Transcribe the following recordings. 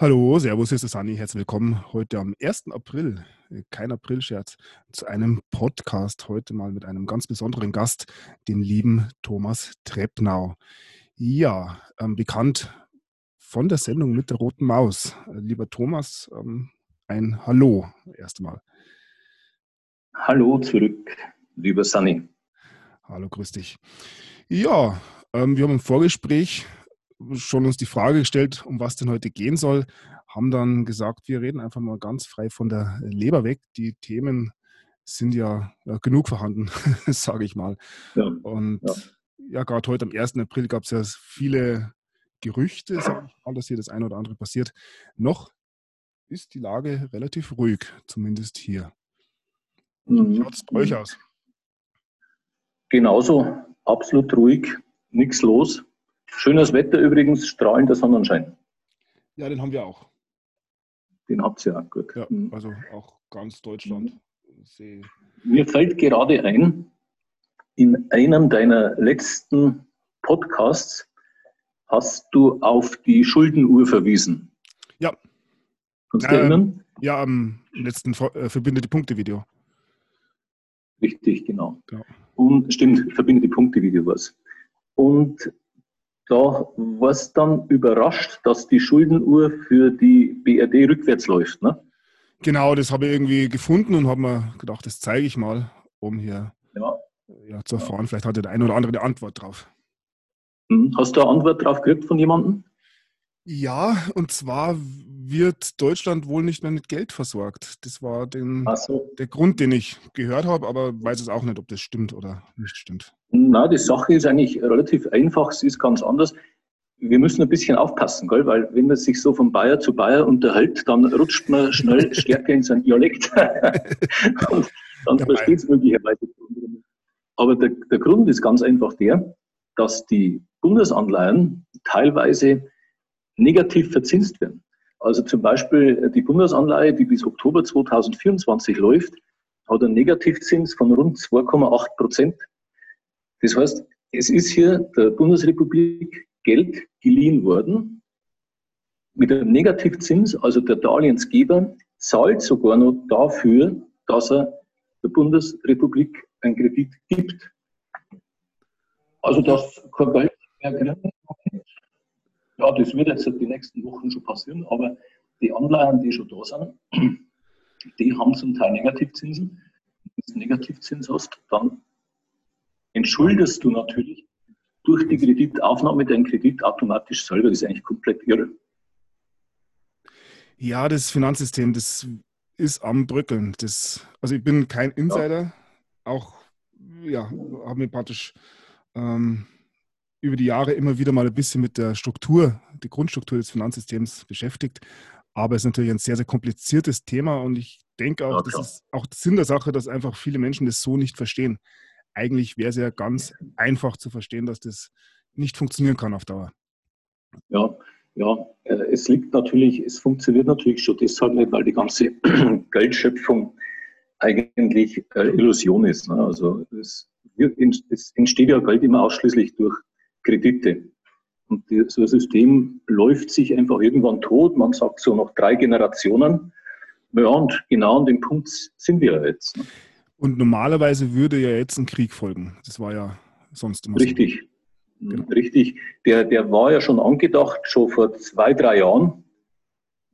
Hallo, Servus, hier ist der Sani. Herzlich willkommen heute am 1. April, äh, kein Aprilscherz, zu einem Podcast. Heute mal mit einem ganz besonderen Gast, dem lieben Thomas Treppnau. Ja, ähm, bekannt von der Sendung mit der roten Maus. Äh, lieber Thomas, ähm, ein Hallo erstmal. Hallo zurück, lieber Sani. Hallo, grüß dich. Ja, ähm, wir haben im Vorgespräch schon uns die Frage gestellt, um was denn heute gehen soll, haben dann gesagt, wir reden einfach mal ganz frei von der Leber weg. Die Themen sind ja, ja genug vorhanden, sage ich mal. Ja. Und ja, ja gerade heute am 1. April gab es ja viele Gerüchte, sage ich mal, dass hier das eine oder andere passiert. Noch ist die Lage relativ ruhig, zumindest hier. Mhm. Wie schaut es bei euch aus? Genauso, absolut ruhig, nichts los. Schönes Wetter übrigens, strahlender Sonnenschein. Ja, den haben wir auch. Den habt ihr auch, gut. Ja, mhm. also auch ganz Deutschland. Mhm. Mir fällt gerade ein, in einem deiner letzten Podcasts hast du auf die Schuldenuhr verwiesen. Ja. Kannst du äh, erinnern? Ja, am letzten äh, Verbinde die Punkte-Video. Richtig, genau. Ja. Und stimmt, Verbinde die Punkte-Video was. Und da war es dann überrascht, dass die Schuldenuhr für die BRD rückwärts läuft. Ne? Genau, das habe ich irgendwie gefunden und habe mir gedacht, das zeige ich mal, um hier ja. Ja, zu erfahren. Vielleicht hat der eine oder andere eine Antwort drauf. Hm, hast du eine Antwort drauf gekriegt von jemandem? Ja, und zwar wird Deutschland wohl nicht mehr mit Geld versorgt. Das war den, so. der Grund, den ich gehört habe, aber weiß es auch nicht, ob das stimmt oder nicht stimmt. Na, die Sache ist eigentlich relativ einfach. Sie ist ganz anders. Wir müssen ein bisschen aufpassen, gell? weil wenn man sich so von Bayer zu Bayer unterhält, dann rutscht man schnell stärker in sein Dialekt. und dann versteht es möglicherweise. Aber der, der Grund ist ganz einfach der, dass die Bundesanleihen teilweise negativ verzinst werden. Also zum Beispiel die Bundesanleihe, die bis Oktober 2024 läuft, hat einen Negativzins von rund 2,8 Prozent. Das heißt, es ist hier der Bundesrepublik Geld geliehen worden mit einem Negativzins, also der Darlehensgeber zahlt sogar noch dafür, dass er der Bundesrepublik einen Kredit gibt. Also das kein Geld mehr. Ja, das wird jetzt die nächsten Wochen schon passieren, aber die Anleihen, die schon da sind, die haben zum Teil Negativzinsen. Wenn du Negativzins hast, dann entschuldest du natürlich durch die Kreditaufnahme deinen Kredit automatisch selber. Das ist eigentlich komplett irre. Ja, das Finanzsystem, das ist am Bröckeln. Das, also ich bin kein Insider, ja. auch ja, habe mir praktisch ähm, über die Jahre immer wieder mal ein bisschen mit der Struktur, die Grundstruktur des Finanzsystems beschäftigt. Aber es ist natürlich ein sehr, sehr kompliziertes Thema und ich denke auch, ja, das ist auch Sinn der Sache, dass einfach viele Menschen das so nicht verstehen eigentlich wäre es ja ganz einfach zu verstehen, dass das nicht funktionieren kann auf Dauer. Ja, ja, äh, es liegt natürlich, es funktioniert natürlich schon deshalb nicht, weil die ganze Geldschöpfung eigentlich äh, Illusion ist. Ne? Also es, es, entsteht ja Geld immer ausschließlich durch Kredite. Und so ein System läuft sich einfach irgendwann tot. Man sagt so noch drei Generationen. Ja, und genau an dem Punkt sind wir jetzt. Ne? Und normalerweise würde ja jetzt ein Krieg folgen. Das war ja sonst immer Richtig. So. Genau. Richtig. Der, der war ja schon angedacht, schon vor zwei, drei Jahren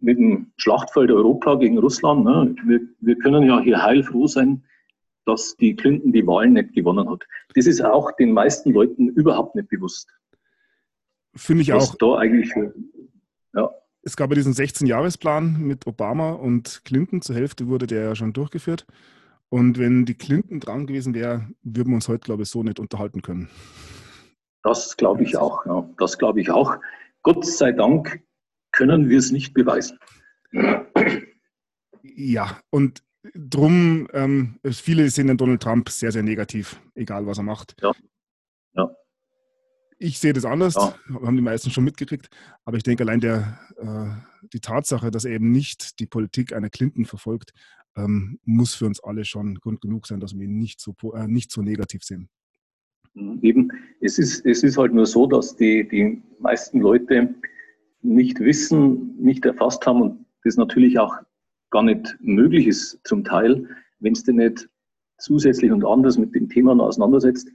mit dem Schlachtfeld Europa gegen Russland. Ne? Wir, wir können ja hier heilfroh sein, dass die Clinton die Wahlen nicht gewonnen hat. Das ist auch den meisten Leuten überhaupt nicht bewusst. Finde ich auch. Da eigentlich, ja. Es gab ja diesen 16-Jahres-Plan mit Obama und Clinton. Zur Hälfte wurde der ja schon durchgeführt. Und wenn die Clinton dran gewesen wäre, würden wir uns heute, glaube ich, so nicht unterhalten können. Das glaube ich auch. Ja. Das glaube ich auch. Gott sei Dank können wir es nicht beweisen. Ja, und drum, ähm, viele sehen den Donald Trump sehr, sehr negativ, egal was er macht. Ja. ja. Ich sehe das anders, ja. haben die meisten schon mitgekriegt, aber ich denke allein der, äh, die Tatsache, dass er eben nicht die Politik einer Clinton verfolgt, ähm, muss für uns alle schon Grund genug sein, dass wir ihn nicht so, äh, nicht so negativ sehen. Mhm, eben, es ist, es ist halt nur so, dass die, die meisten Leute nicht wissen, nicht erfasst haben und das natürlich auch gar nicht möglich ist zum Teil, wenn es denn nicht zusätzlich und anders mit dem Thema auseinandersetzt,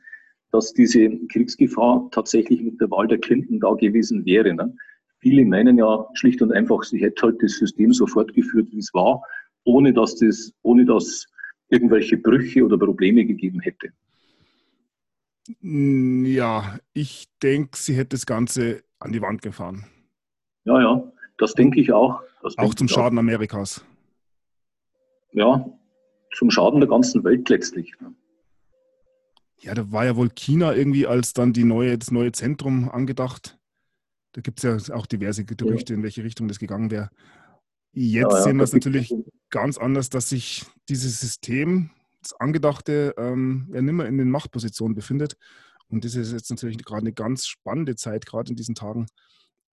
dass diese Kriegsgefahr tatsächlich mit der Wahl der Clinton da gewesen wäre. Ne? Viele meinen ja schlicht und einfach, sie hätte halt das System so fortgeführt, wie es war, ohne dass das, ohne dass irgendwelche Brüche oder Probleme gegeben hätte. Hm, ja, ich denke, sie hätte das Ganze an die Wand gefahren. Ja, ja, das denke ich auch. auch zum Schaden auch. Amerikas. Ja, zum Schaden der ganzen Welt letztlich. Ne? Ja, da war ja wohl China irgendwie als dann die neue, das neue Zentrum angedacht. Da gibt es ja auch diverse Gerüchte, ja. in welche Richtung das gegangen wäre. Jetzt ja, ja, sehen wir es natürlich ganz anders, dass sich dieses System, das Angedachte, ähm, ja nicht mehr in den Machtpositionen befindet. Und das ist jetzt natürlich gerade eine ganz spannende Zeit, gerade in diesen Tagen,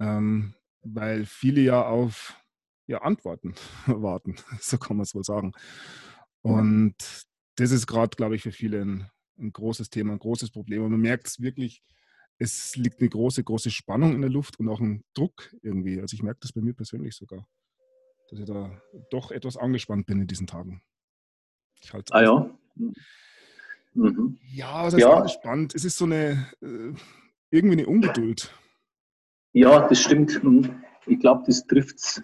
ähm, weil viele ja auf ja, Antworten warten, so kann man es wohl sagen. Und das ist gerade, glaube ich, für viele ein, ein, großes Thema, ein großes Problem. Und man merkt es wirklich, es liegt eine große, große Spannung in der Luft und auch ein Druck irgendwie. Also ich merke das bei mir persönlich sogar, dass ich da doch etwas angespannt bin in diesen Tagen. Ich halte ah ja? Mhm. Ja, das ist ja. spannend. Es ist so eine, äh, irgendwie eine Ungeduld. Ja, das stimmt. Mhm. Ich glaube, das trifft es.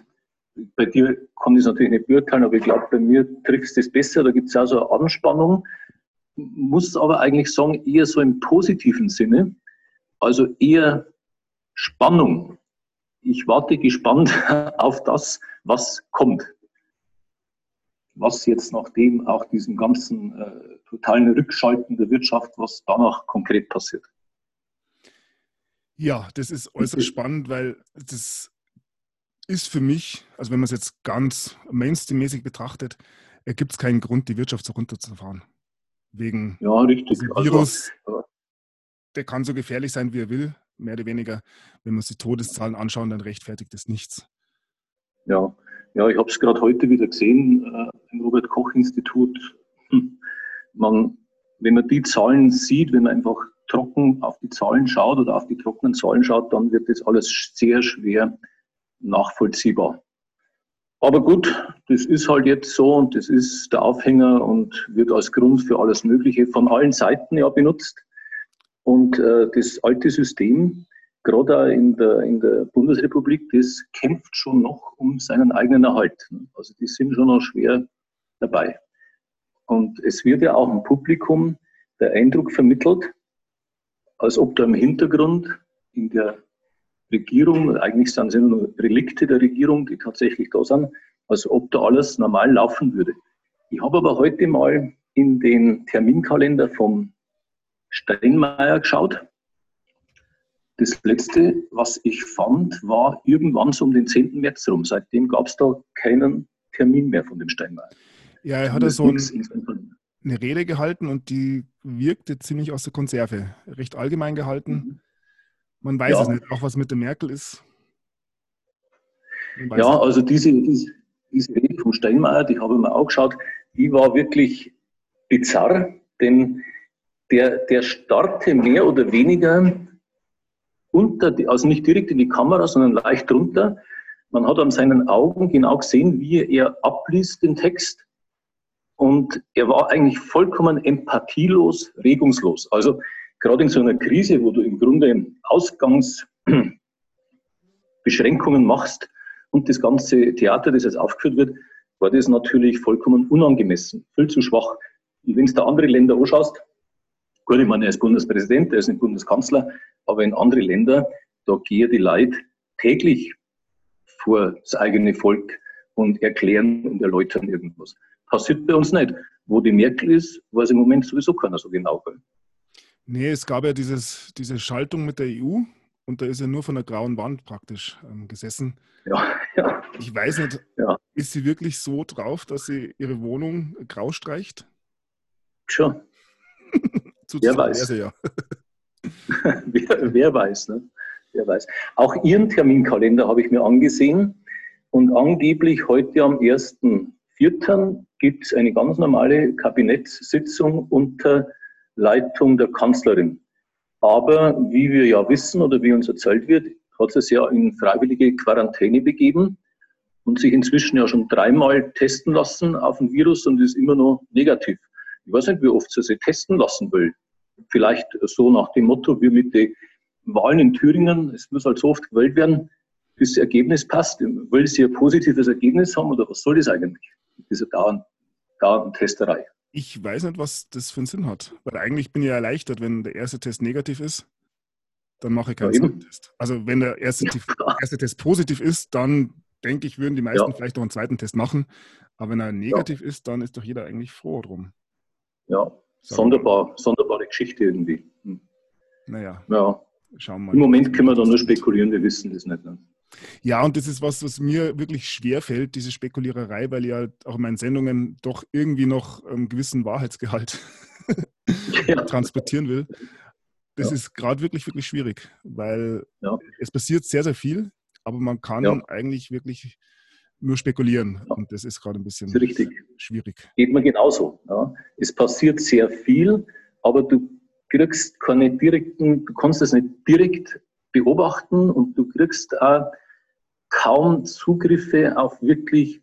Bei dir kann ich es natürlich nicht beurteilen, aber ich glaube, bei mir trifft es das besser. Da gibt es auch so eine Anspannung. Muss aber eigentlich sagen, eher so im positiven Sinne. Also eher Spannung. Ich warte gespannt auf das, was kommt was jetzt nachdem auch diesen ganzen äh, totalen Rückschalten der Wirtschaft, was danach konkret passiert. Ja, das ist äußerst spannend, weil das ist für mich, also wenn man es jetzt ganz mainstreammäßig betrachtet, gibt es keinen Grund, die Wirtschaft so runterzufahren. Wegen ja, richtig. Also, Virus, also, der kann so gefährlich sein, wie er will, mehr oder weniger. Wenn wir uns die Todeszahlen anschauen, dann rechtfertigt das nichts. Ja, ja, ich habe es gerade heute wieder gesehen äh, im Robert Koch Institut. Hm. Man, wenn man die Zahlen sieht, wenn man einfach trocken auf die Zahlen schaut oder auf die trockenen Zahlen schaut, dann wird das alles sehr schwer nachvollziehbar. Aber gut, das ist halt jetzt so und das ist der Aufhänger und wird als Grund für alles Mögliche von allen Seiten ja benutzt. Und äh, das alte System gerade in der, in der Bundesrepublik, das kämpft schon noch um seinen eigenen Erhalt. Also die sind schon noch schwer dabei. Und es wird ja auch im Publikum der Eindruck vermittelt, als ob da im Hintergrund in der Regierung, eigentlich sind es nur Relikte der Regierung, die tatsächlich da sind, als ob da alles normal laufen würde. Ich habe aber heute mal in den Terminkalender vom Steinmeier geschaut das letzte, was ich fand, war irgendwann so um den 10. März rum. Seitdem gab es da keinen Termin mehr von dem Steinmeier. Ja, er hat da so ein, eine Rede gehalten und die wirkte ziemlich aus der Konserve. Recht allgemein gehalten. Mhm. Man weiß ja. es nicht, auch was mit der Merkel ist. Ja, nicht. also diese, diese, diese Rede vom Steinmeier, die habe ich mir auch geschaut, die war wirklich bizarr, denn der, der starrte mehr oder weniger unter, die, also nicht direkt in die Kamera, sondern leicht drunter. Man hat an seinen Augen genau gesehen, wie er abliest den Text. Und er war eigentlich vollkommen empathielos, regungslos. Also gerade in so einer Krise, wo du im Grunde Ausgangsbeschränkungen machst und das ganze Theater, das jetzt aufgeführt wird, war das natürlich vollkommen unangemessen, viel zu schwach. Und wenn du da andere Länder anschaust, gut, ich meine, er ist Bundespräsident, er ist nicht Bundeskanzler, aber in andere Länder, da gehen die Leute täglich vor das eigene Volk und erklären und erläutern irgendwas. Passiert bei uns nicht. Wo die Merkel ist, weiß im Moment sowieso keiner so genau. Nee, es gab ja dieses, diese Schaltung mit der EU und da ist er nur von der grauen Wand praktisch ähm, gesessen. Ja, ja. Ich weiß nicht, ja. ist sie wirklich so drauf, dass sie ihre Wohnung grau streicht? Schon. Wer weiß. Ja. wer, wer, weiß, ne? wer weiß. Auch Ihren Terminkalender habe ich mir angesehen und angeblich heute am 1.4. gibt es eine ganz normale Kabinettssitzung unter Leitung der Kanzlerin. Aber wie wir ja wissen oder wie uns erzählt wird, hat sich ja in freiwillige Quarantäne begeben und sich inzwischen ja schon dreimal testen lassen auf ein Virus und ist immer noch negativ. Ich weiß nicht, wie oft sie sich testen lassen will. Vielleicht so nach dem Motto, wie mit den Wahlen in Thüringen, es muss halt so oft gewählt werden, bis das Ergebnis passt. Will sie ein positives Ergebnis haben oder was soll das eigentlich? Diese dauernden, dauernden Testerei. Ich weiß nicht, was das für einen Sinn hat. Weil eigentlich bin ich ja erleichtert, wenn der erste Test negativ ist, dann mache ich keinen ja, Test. Also wenn der erste, ja, erste, Test positiv ist, dann denke ich, würden die meisten ja. vielleicht noch einen zweiten Test machen. Aber wenn er negativ ist, dann ist doch jeder eigentlich froh drum. Ja, sonderbar, sonderbare Geschichte irgendwie. Hm. Naja. Ja. Schauen wir mal. Im Moment können wir da nur spekulieren, wir wissen das nicht. Ne? Ja, und das ist was, was mir wirklich schwer fällt, diese Spekuliererei, weil ich halt auch in meinen Sendungen doch irgendwie noch einen gewissen Wahrheitsgehalt ja. transportieren will. Das ja. ist gerade wirklich, wirklich schwierig, weil ja. es passiert sehr, sehr viel, aber man kann eigentlich wirklich nur spekulieren. Und das ist gerade ein bisschen schwierig. Geht mir genauso. Es passiert sehr viel, aber du kriegst keine direkten, du kannst es nicht direkt beobachten und du kriegst auch kaum Zugriffe auf wirklich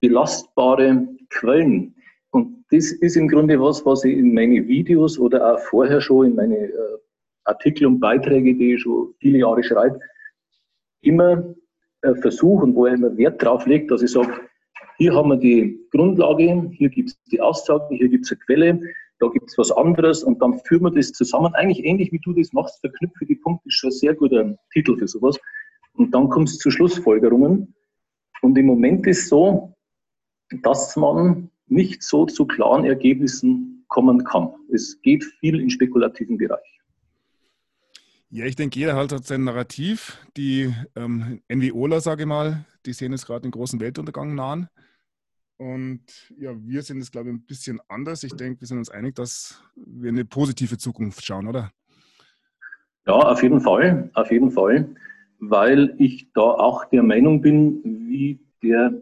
belastbare Quellen. Und das ist im Grunde was, was ich in meine Videos oder auch vorher schon in meine äh, Artikel und Beiträge, die ich schon viele Jahre schreibe, immer äh, versuche und wo ich immer Wert drauf lege, dass ich sage, hier haben wir die Grundlage, hier gibt es die Aussage, hier gibt es eine Quelle, da gibt es was anderes und dann führen wir das zusammen. Eigentlich ähnlich wie du das machst, verknüpfe die Punkte, ist schon ein sehr guter Titel für sowas. Und dann kommt es zu Schlussfolgerungen. Und im Moment ist so, dass man nicht so zu klaren Ergebnissen kommen kann. Es geht viel in spekulativen Bereich. Ja, ich denke, jeder halt hat sein Narrativ. Die ähm, NWOler, sage ich mal, die sehen jetzt gerade den großen Weltuntergang nahen. Und ja, wir sind es, glaube ich, ein bisschen anders. Ich denke, wir sind uns einig, dass wir eine positive Zukunft schauen, oder? Ja, auf jeden Fall, auf jeden Fall, weil ich da auch der Meinung bin, wie der,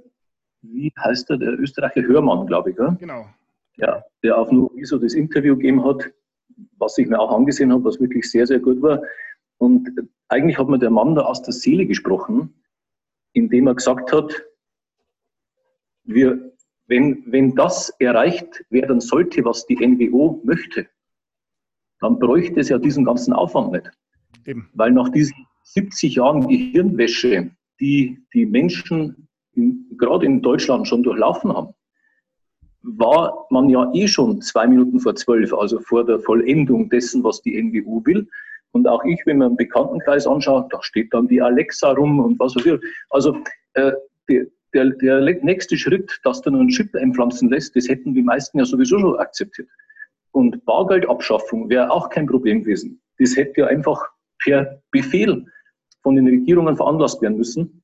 wie heißt der, der Österreicher Hörmann, glaube ich, oder? Genau. Ja, der auf Nuiso das Interview gegeben hat, was ich mir auch angesehen habe, was wirklich sehr, sehr gut war. Und eigentlich hat mir der Mann da aus der Seele gesprochen, indem er gesagt hat, wir, wenn, wenn das erreicht werden sollte, was die NWO möchte, dann bräuchte es ja diesen ganzen Aufwand nicht. Eben. Weil nach diesen 70 Jahren Gehirnwäsche, die die Menschen in, gerade in Deutschland schon durchlaufen haben, war man ja eh schon zwei Minuten vor zwölf, also vor der Vollendung dessen, was die NWO will. Und auch ich, wenn man einen Bekanntenkreis anschaut, da steht dann die Alexa rum und was weiß ich. Also äh, die, der, der nächste Schritt, dass du einen Chip einpflanzen lässt, das hätten die meisten ja sowieso schon akzeptiert. Und Bargeldabschaffung wäre auch kein Problem gewesen. Das hätte ja einfach per Befehl von den Regierungen veranlasst werden müssen.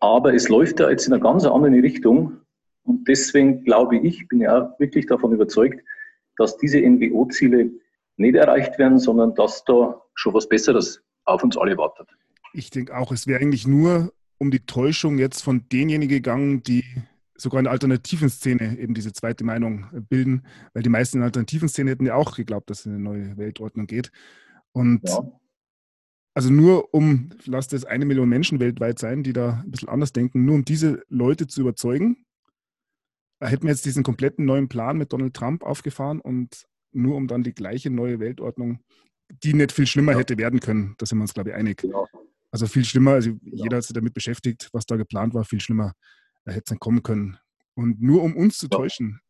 Aber es läuft ja jetzt in eine ganz andere Richtung. Und deswegen glaube ich, bin ja auch wirklich davon überzeugt, dass diese NGO-Ziele nicht erreicht werden, sondern dass da schon was Besseres auf uns alle wartet. Ich denke auch, es wäre eigentlich nur um die Täuschung jetzt von denjenigen gegangen, die sogar in der alternativen Szene eben diese zweite Meinung bilden, weil die meisten in der alternativen Szene hätten ja auch geglaubt, dass es eine neue Weltordnung geht. Und ja. Also nur um, lasst es eine Million Menschen weltweit sein, die da ein bisschen anders denken, nur um diese Leute zu überzeugen, hätten wir jetzt diesen kompletten neuen Plan mit Donald Trump aufgefahren und nur um dann die gleiche neue Weltordnung, die nicht viel schlimmer ja. hätte werden können, da sind wir uns, glaube ich, einig. Genau. Also viel schlimmer, also genau. jeder hat sich damit beschäftigt, was da geplant war, viel schlimmer hätte es dann kommen können. Und nur um uns zu ja. täuschen.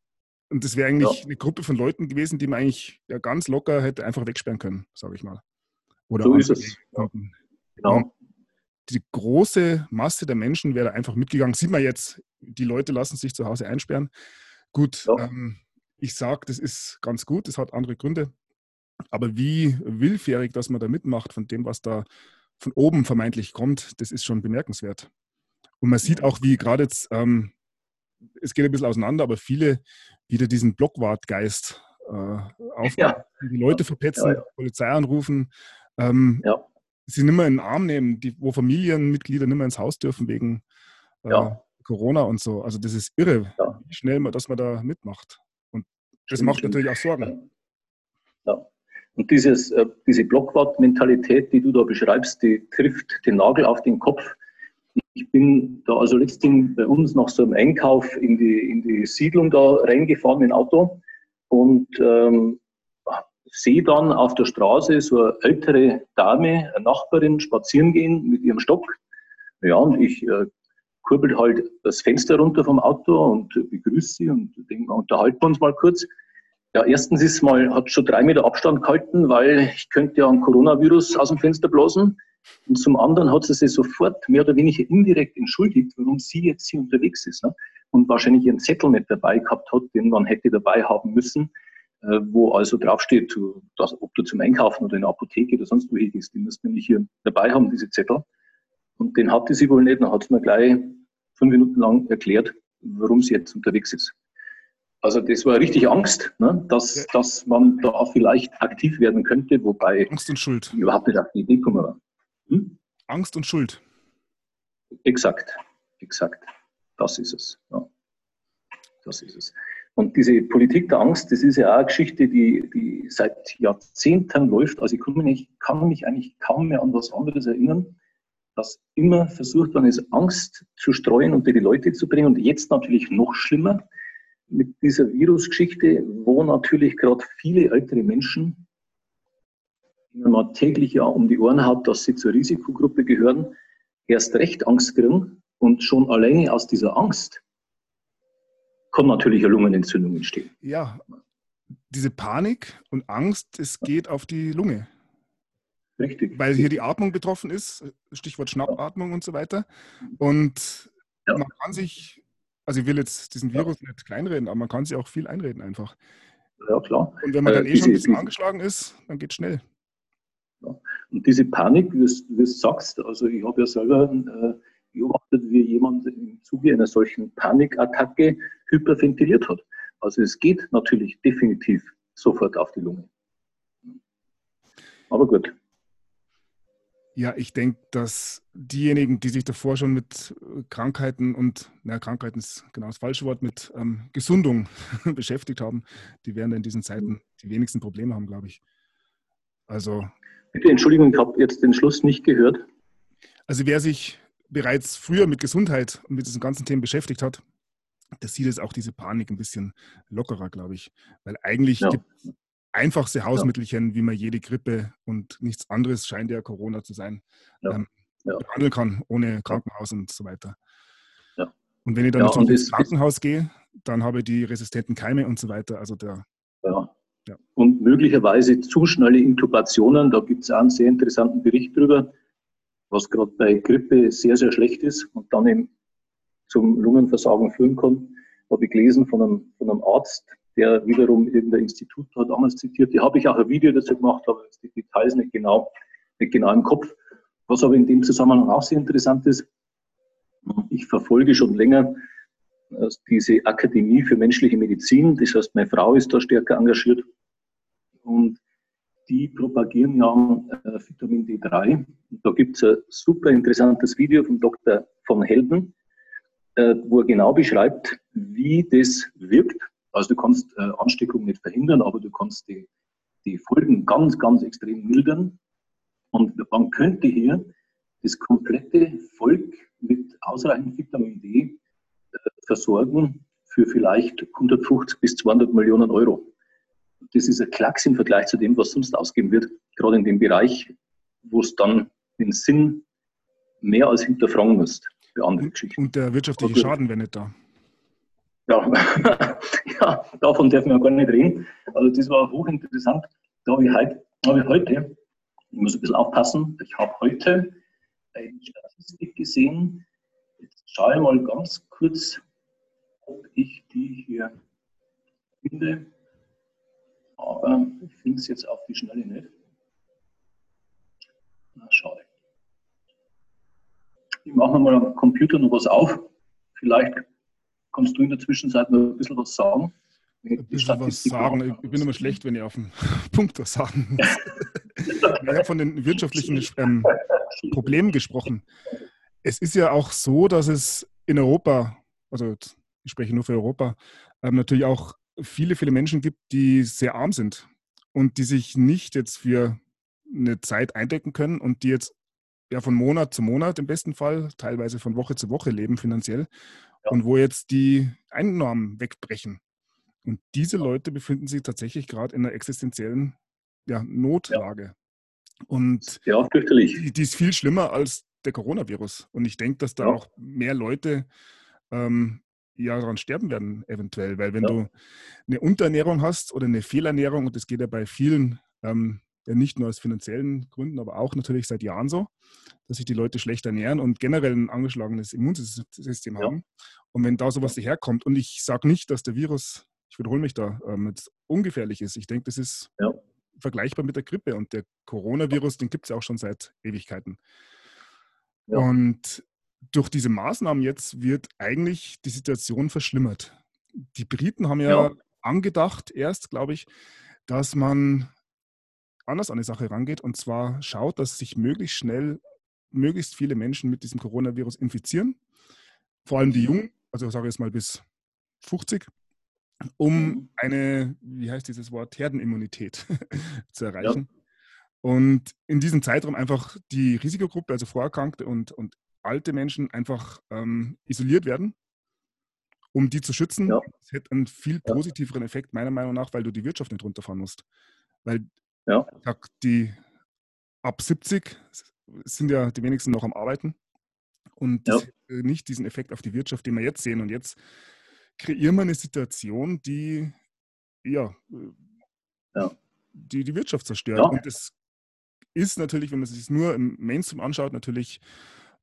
Und das wäre eigentlich ja. eine Gruppe von Leuten gewesen, die man eigentlich ja ganz locker hätte einfach wegsperren können, sage ich mal. Oder so ist es. Ja. Genau. Die große Masse der Menschen wäre einfach mitgegangen. Sieht man jetzt, die Leute lassen sich zu Hause einsperren. Gut, ähm, ich sage, das ist ganz gut, das hat andere Gründe. Aber wie willfährig, dass man da mitmacht von dem, was da von oben vermeintlich kommt, das ist schon bemerkenswert. Und man sieht auch, wie gerade jetzt, ähm, es geht ein bisschen auseinander, aber viele wieder diesen Blockwartgeist äh, auf, ja. die Leute verpetzen, ja, ja. Polizei anrufen, ähm, sie nicht mehr in den Arm nehmen, die, wo Familienmitglieder nicht mehr ins Haus dürfen wegen äh, Corona und so. Also das ist irre, wie schnell man, dass man da mitmacht. Und das stimmt, macht stimmt. natürlich auch Sorgen. Ja. Und dieses, äh, diese Blockwart-Mentalität, die du da beschreibst, die trifft den Nagel auf den Kopf. Ich bin da also letztens bei uns nach so einem Einkauf in die, in die Siedlung da reingefahren mit dem Auto und ähm, sehe dann auf der Straße so eine ältere Dame, eine Nachbarin, spazieren gehen mit ihrem Stock. Ja, und ich äh, kurbel halt das Fenster runter vom Auto und begrüße sie und denke, unterhalten wir uns mal kurz. Ja, erstens ist mal, hat schon drei Meter Abstand gehalten, weil ich könnte ja ein Coronavirus aus dem Fenster blasen. Und zum anderen hat sie sich sofort mehr oder weniger indirekt entschuldigt, warum sie jetzt hier unterwegs ist. Ne? Und wahrscheinlich ihren Zettel nicht dabei gehabt hat, den man hätte dabei haben müssen, wo also draufsteht, dass, ob du zum Einkaufen oder in der Apotheke oder sonst wohin gehst, den müsst nämlich hier dabei haben, diese Zettel. Und den hatte sie wohl nicht. Dann hat sie mir gleich fünf Minuten lang erklärt, warum sie jetzt unterwegs ist. Also das war richtig Angst, ne, dass, ja. dass man da vielleicht aktiv werden könnte, wobei Angst und Schuld. überhaupt nicht auf die Idee gekommen war. Hm? Angst und Schuld. Exakt, exakt. Das ist es. Ja. Das ist es. Und diese Politik der Angst, das ist ja auch eine Geschichte, die, die seit Jahrzehnten läuft. Also ich kann mich, kann mich eigentlich kaum mehr an was anderes erinnern, dass immer versucht worden ist, Angst zu streuen und die Leute zu bringen. Und jetzt natürlich noch schlimmer, mit dieser Virusgeschichte, wo natürlich gerade viele ältere Menschen, denen man täglich ja um die Ohren hat, dass sie zur Risikogruppe gehören, erst recht Angst kriegen und schon alleine aus dieser Angst kann natürlich eine Lungenentzündung entstehen. Ja, diese Panik und Angst, es geht auf die Lunge. Richtig. Weil hier die Atmung betroffen ist, Stichwort Schnappatmung und so weiter. Und ja. man kann sich also ich will jetzt diesen Virus ja. nicht kleinreden, aber man kann sich auch viel einreden einfach. Ja, klar. Und wenn man dann äh, eh schon ein bisschen angeschlagen ist, dann geht es schnell. Ja. Und diese Panik, wie du es sagst, also ich habe ja selber äh, beobachtet, wie jemand im Zuge einer solchen Panikattacke hyperventiliert hat. Also es geht natürlich definitiv sofort auf die Lunge. Aber gut. Ja, ich denke, dass diejenigen, die sich davor schon mit äh, Krankheiten und, na, Krankheiten ist genau das falsche Wort, mit ähm, Gesundung beschäftigt haben, die werden in diesen Zeiten die wenigsten Probleme haben, glaube ich. Also. Bitte Entschuldigung, ich habe jetzt den Schluss nicht gehört. Also wer sich bereits früher mit Gesundheit und mit diesen ganzen Themen beschäftigt hat, der sieht es auch diese Panik ein bisschen lockerer, glaube ich. Weil eigentlich ja. gibt einfachste Hausmittelchen, ja. wie man jede Grippe und nichts anderes scheint ja Corona zu sein, ja. Ähm, behandeln kann, ohne Krankenhaus und so weiter. Und wenn ich dann ins Krankenhaus gehe, dann habe ich die resistenten Keime und so weiter. Also der. Und möglicherweise zu schnelle Intubationen, da gibt es einen sehr interessanten Bericht drüber, was gerade bei Grippe sehr, sehr schlecht ist und dann eben zum Lungenversagen führen kann. Habe ich gelesen von einem, von einem Arzt, der wiederum irgendein Institut hat damals zitiert. Die habe ich auch ein Video dazu gemacht, aber die Details nicht genau, nicht genau im Kopf. Was aber in dem Zusammenhang auch sehr interessant ist, ich verfolge schon länger äh, diese Akademie für menschliche Medizin. Das heißt, meine Frau ist da stärker engagiert. Und die propagieren ja äh, Vitamin D3. Und da gibt es ein super interessantes Video von Dr. von Helden, äh, wo er genau beschreibt, wie das wirkt also du kannst äh, Ansteckung nicht verhindern, aber du kannst die, die Folgen ganz, ganz extrem mildern. Und man könnte hier das komplette Volk mit ausreichend Vitamin D äh, versorgen für vielleicht 150 bis 200 Millionen Euro. Das ist ein Klacks im Vergleich zu dem, was sonst ausgeben wird, gerade in dem Bereich, wo es dann den Sinn mehr als hinterfragen muss für andere Geschichten. Und der wirtschaftliche Schaden wäre nicht da. Ja, ja, davon dürfen wir gar nicht reden. Also das war hochinteressant. Da habe ich, heute, habe ich heute, ich muss ein bisschen aufpassen, ich habe heute eine Statistik gesehen. Jetzt schaue ich mal ganz kurz, ob ich die hier finde. Aber ich finde es jetzt auf die Schnelle nicht. Na, schade. Ich mache mal am Computer noch was auf. Vielleicht Kannst du in der Zwischenzeit noch ein bisschen was sagen? Ein bisschen was sagen. Ich bin immer schlecht, wenn ich auf den Punkt was sagen muss. ich habe von den wirtschaftlichen ähm, Problemen gesprochen. Es ist ja auch so, dass es in Europa, also ich spreche nur für Europa, ähm, natürlich auch viele, viele Menschen gibt, die sehr arm sind. und die sich nicht jetzt für eine Zeit eindecken können und die jetzt ja von Monat zu Monat im besten Fall, teilweise von Woche zu Woche leben finanziell ja. und wo jetzt die Einnahmen wegbrechen. Und diese Leute befinden sich tatsächlich gerade in einer existenziellen ja, Notlage. Ja. Und ja. Die, die, ist viel schlimmer als der Coronavirus. Und ich denke, dass da auch mehr Leute ähm, ja daran sterben werden, eventuell. Weil wenn du eine Unterernährung hast oder eine Fehlernährung, und das geht ja bei vielen ähm, ja nicht nur aus finanziellen Gründen, aber auch natürlich seit Jahren so, dass sich die Leute schlecht ernähren und generell ein angeschlagenes Immunsystem haben. Ja. Und wenn da sowas daherkommt, und ich sage nicht, dass der Virus, ich wiederhole mich da, ähm, jetzt ungefährlich ist. Ich denke, das ist ja. vergleichbar mit der Grippe und der Coronavirus, den gibt es ja auch schon seit Ewigkeiten. Ja. Und durch diese Maßnahmen jetzt wird eigentlich die Situation verschlimmert. Die Briten haben ja, angedacht, erst, glaube ich, dass man anders an die Sache rangeht und zwar schaut, dass sich möglichst schnell möglichst viele Menschen mit diesem Coronavirus infizieren, vor allem die mhm. Jungen, also sage ich jetzt mal bis 50, um mhm. eine, wie heißt dieses Wort, Herdenimmunität zu erreichen. Ja. Und in diesem Zeitraum einfach die Risikogruppe, also Vorerkrankte und, und alte Menschen, einfach ähm, isoliert werden, um die zu schützen. Ja. Das hätte einen viel positiveren Effekt, meiner Meinung nach, weil du die Wirtschaft nicht runterfahren musst. Weil ja. Die ab 70 sind ja die wenigsten noch am Arbeiten und ja. nicht diesen Effekt auf die Wirtschaft, den wir jetzt sehen. Und jetzt kreieren wir eine Situation, die ja, ja. Die, die Wirtschaft zerstört. Und das ist natürlich, wenn man sich nur im Mainstream anschaut, natürlich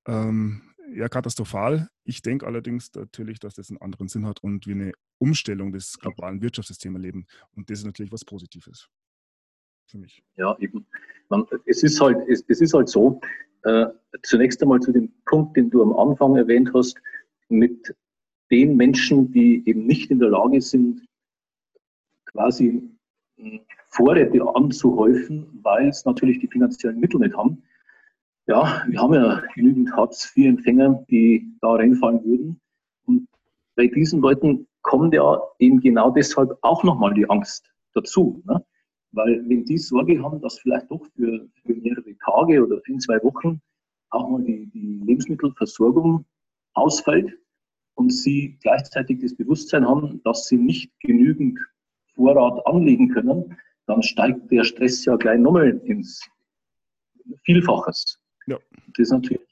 ähm, ja, katastrophal. Ich denke allerdings natürlich, dass das einen anderen Sinn hat und wir eine Umstellung des globalen Wirtschaftssystems erleben. Und das ist natürlich was Positives für mich. Ja, eben. Man, es, ist halt, es, es ist halt so, äh, zunächst einmal zu dem Punkt, den du am Anfang erwähnt hast, mit den Menschen, die eben nicht in der Lage sind, quasi hm, Vorräte anzuhäufen, weil es natürlich die finanziellen Mittel nicht haben. Ja, wir haben ja genügend Hartz-IV-Empfänger, die da reinfallen würden. Und bei diesen Leuten kommt ja eben genau deshalb auch nochmal die Angst dazu. Ne? Weil wenn die Sorge haben, dass vielleicht doch für, für mehrere Tage oder ein, zwei Wochen auch mal die, die Lebensmittelversorgung ausfällt und sie gleichzeitig das Bewusstsein haben, dass sie nicht genügend Vorrat anlegen können, dann steigt der Stress ja gleich nochmal ins Vielfaches. Ja. Das ist natürlich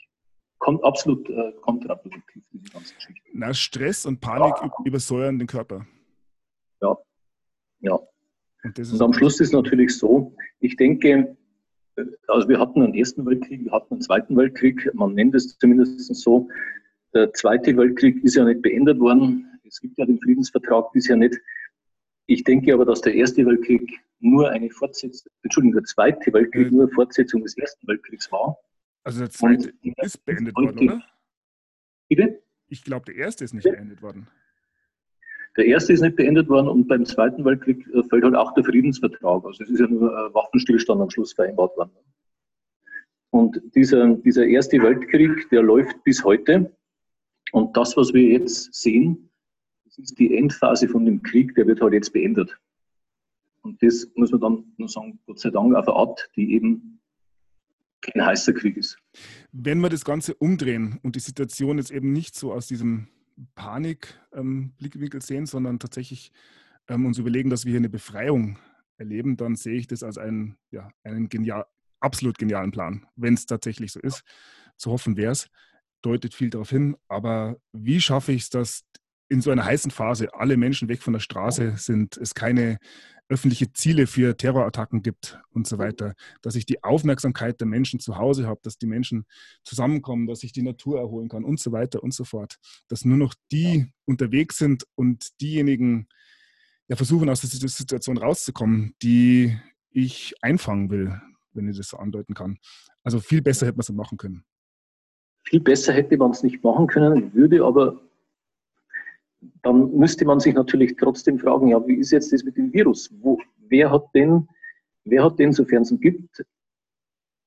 kommt absolut äh, kontraproduktiv, diese ganze Geschichte. Na, Stress und Panik ja. übersäuern den Körper. Ja, ja. Und, und am Schluss ist natürlich so, ich denke, also wir hatten einen Ersten Weltkrieg, wir hatten einen Zweiten Weltkrieg, man nennt es zumindest so. Der Zweite Weltkrieg ist ja nicht beendet worden. Es gibt ja den Friedensvertrag bisher nicht. Ich denke aber, dass der Erste Weltkrieg nur eine Fortsetzung, Entschuldigung, der Zweite Weltkrieg mhm. nur eine Fortsetzung des Ersten Weltkriegs war. Also der Zweite ist beendet worden, oder? Bitte? Ich glaube, der Erste ist nicht ja. beendet worden. Der erste ist nicht beendet worden und beim Zweiten Weltkrieg äh, fällt halt auch der Friedensvertrag. Also es ist ja nur ein Waffenstillstand am Schluss vereinbart worden. Und dieser, dieser Erste Weltkrieg, der läuft bis heute. Und das, was wir jetzt sehen, das ist die Endphase von dem Krieg, der wird halt jetzt beendet. Und das muss man dann nur sagen, Gott sei Dank auf eine Art, die eben kein heißer Krieg ist. Wenn wir das Ganze umdrehen und die Situation jetzt eben nicht so aus diesem Panik-Blickwinkel ähm, sehen, sondern tatsächlich ähm, uns überlegen, dass wir hier eine Befreiung erleben, dann sehe ich das als einen, ja, einen genial, absolut genialen Plan, wenn es tatsächlich so ist. Zu hoffen wäre es, deutet viel darauf hin. Aber wie schaffe ich es, dass in so einer heißen Phase alle Menschen weg von der Straße sind, es keine öffentliche Ziele für Terrorattacken gibt und so weiter, dass ich die Aufmerksamkeit der Menschen zu Hause habe, dass die Menschen zusammenkommen, dass ich die Natur erholen kann und so weiter und so fort, dass nur noch die ja. unterwegs sind und diejenigen ja, versuchen, aus dieser Situation rauszukommen, die ich einfangen will, wenn ich das so andeuten kann. Also viel besser hätte man es machen können. Viel besser hätte man es nicht machen können, würde aber dann müsste man sich natürlich trotzdem fragen, ja, wie ist jetzt das mit dem Virus? Wo, wer hat den, wer hat den, sofern es ihn gibt,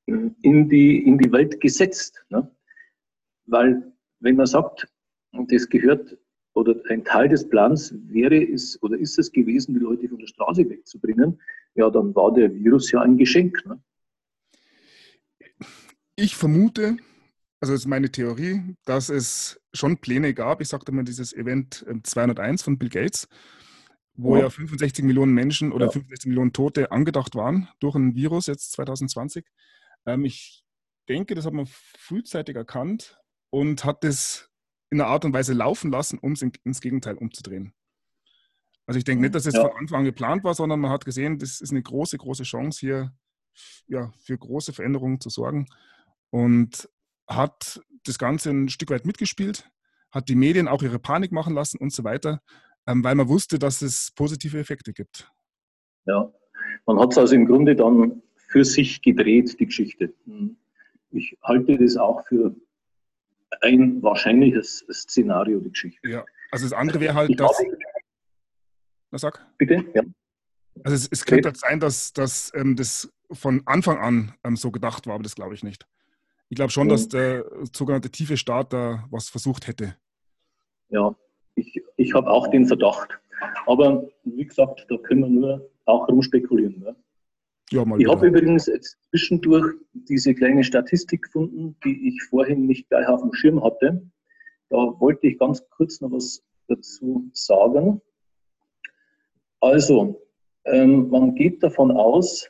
in die, in die Welt gesetzt? Ne? Weil, wenn man sagt, das gehört oder ein Teil des Plans wäre es oder ist es gewesen, die Leute von der Straße wegzubringen, ja, dann war der Virus ja ein Geschenk. Ne? Ich vermute, also ist meine Theorie, dass es schon Pläne gab. Ich sagte mal dieses Event 201 ähm, von Bill Gates, wo ja, ja 65 Millionen Menschen oder ja. 65 Millionen Tote angedacht waren durch ein Virus jetzt 2020. Ähm, ich denke, das hat man frühzeitig erkannt und hat es in einer Art und Weise laufen lassen, um es in, ins Gegenteil umzudrehen. Also ich denke nicht, dass es ja. von Anfang an geplant war, sondern man hat gesehen, das ist eine große, große Chance hier ja, für große Veränderungen zu sorgen und hat das Ganze ein Stück weit mitgespielt, hat die Medien auch ihre Panik machen lassen und so weiter, ähm, weil man wusste, dass es positive Effekte gibt. Ja, man hat es also im Grunde dann für sich gedreht, die Geschichte. Hm. Ich halte das auch für ein wahrscheinliches Szenario, die Geschichte. Ja, also das andere wäre halt, ich dass. Was sag? Bitte? Ja. Also es, es könnte halt sein, dass, dass ähm, das von Anfang an ähm, so gedacht war, aber das glaube ich nicht. Ich glaube schon, dass der sogenannte tiefe Staat da was versucht hätte. Ja, ich, ich habe auch den Verdacht. Aber wie gesagt, da können wir nur auch rumspekulieren. Ne? Ja, ich habe übrigens jetzt zwischendurch diese kleine Statistik gefunden, die ich vorhin nicht gleich auf dem Schirm hatte. Da wollte ich ganz kurz noch was dazu sagen. Also, ähm, man geht davon aus,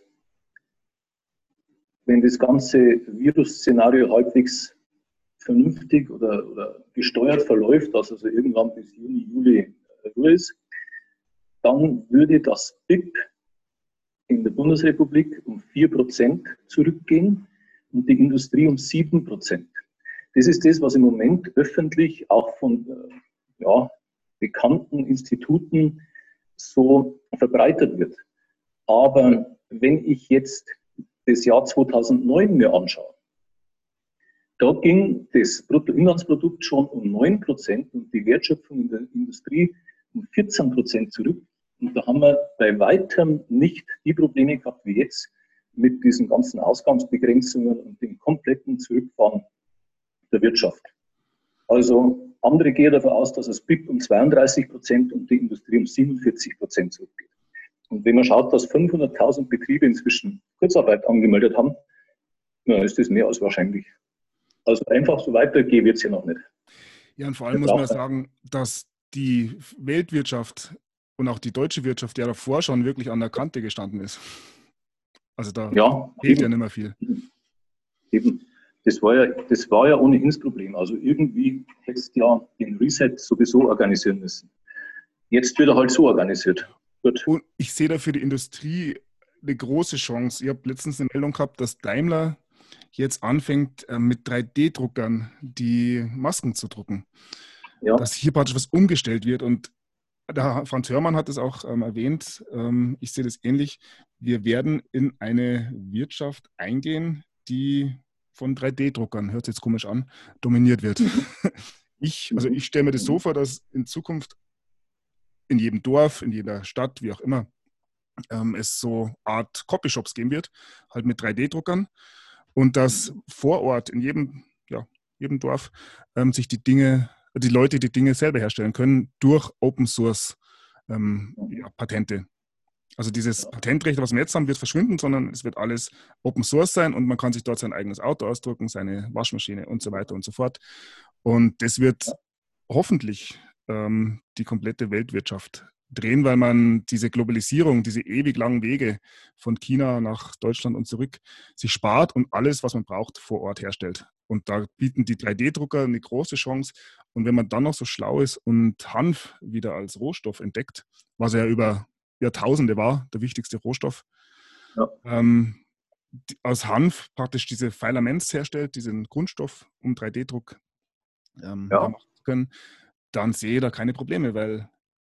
wenn das ganze Virus-Szenario halbwegs vernünftig oder, oder, gesteuert verläuft, dass also irgendwann bis Juni, Juli Ruhe ist, dann würde das BIP in der Bundesrepublik um 4% zurückgehen und die Industrie um 7%. Das ist das, was im Moment öffentlich auch von äh, ja, bekannten Instituten so verbreitet wird. Aber wenn ich jetzt das Jahr 2009 mir anschaue, da ging das Bruttoinlandsprodukt schon um 9% und die Wertschöpfung in der Industrie um 14% zurück. Und da haben wir bei weitem nicht die Probleme gehabt wie jetzt mit diesen ganzen Ausgangsbegrenzungen und dem kompletten Zurückfahren der Wirtschaft. Also andere gehen davon aus, dass es BIP um 32 Prozent und die Industrie um 47 Prozent zurückgeht. Und wenn man schaut, dass 500.000 Betriebe inzwischen Kurzarbeit angemeldet haben, dann ist das mehr als wahrscheinlich. Also einfach so weitergehen wird es ja noch nicht. Ja, und vor allem muss man sagen, dass die Weltwirtschaft und auch die deutsche Wirtschaft ja davor schon wirklich an der Kante gestanden ist. Also da ja, fehlt eben. ja nicht mehr viel. Eben. Das war, ja, das war ja ohnehin das Problem. Also irgendwie hättest du ja den Reset sowieso organisieren müssen. Jetzt wird er halt so organisiert. Gut. Und ich sehe da für die Industrie eine große Chance. Ich habe letztens eine Meldung gehabt, dass Daimler jetzt anfängt, äh, mit 3D-Druckern die Masken zu drucken. Ja. Dass hier praktisch was umgestellt wird. Und der Franz Hörmann hat es auch ähm, erwähnt, ähm, ich sehe das ähnlich. Wir werden in eine Wirtschaft eingehen, die von 3D-Druckern, hört sich jetzt komisch an, dominiert wird. ich, also ich stelle mir das so vor, dass in Zukunft in jedem Dorf, in jeder Stadt, wie auch immer, ähm, es so Art Copyshops geben wird, halt mit 3D-Druckern und dass vor Ort in jedem, ja, jedem Dorf ähm, sich die Dinge die Leute die Dinge selber herstellen können durch Open Source ähm, ja, Patente. Also dieses Patentrecht, was wir jetzt haben, wird verschwinden, sondern es wird alles Open Source sein und man kann sich dort sein eigenes Auto ausdrucken, seine Waschmaschine und so weiter und so fort. Und das wird hoffentlich ähm, die komplette Weltwirtschaft drehen, weil man diese Globalisierung, diese ewig langen Wege von China nach Deutschland und zurück sich spart und alles, was man braucht, vor Ort herstellt. Und da bieten die 3D-Drucker eine große Chance. Und wenn man dann noch so schlau ist und Hanf wieder als Rohstoff entdeckt, was ja über Jahrtausende war, der wichtigste Rohstoff, ja. ähm, aus Hanf praktisch diese Filaments herstellt, diesen Grundstoff, um 3D-Druck ähm, ja. machen zu können, dann sehe ich da keine Probleme, weil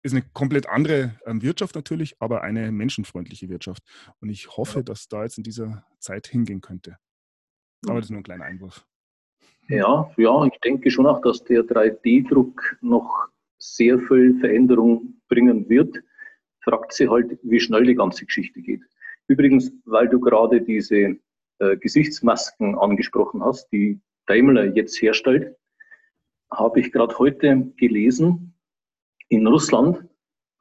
ist eine komplett andere ähm, Wirtschaft natürlich, aber eine menschenfreundliche Wirtschaft. Und ich hoffe, dass da jetzt in dieser Zeit hingehen könnte. Aber das ist nur ein kleiner Einwurf. Ja, ja, ich denke schon auch, dass der 3D-Druck noch sehr viel Veränderung bringen wird. Fragt sie halt, wie schnell die ganze Geschichte geht. Übrigens, weil du gerade diese äh, Gesichtsmasken angesprochen hast, die Daimler jetzt herstellt, habe ich gerade heute gelesen, in Russland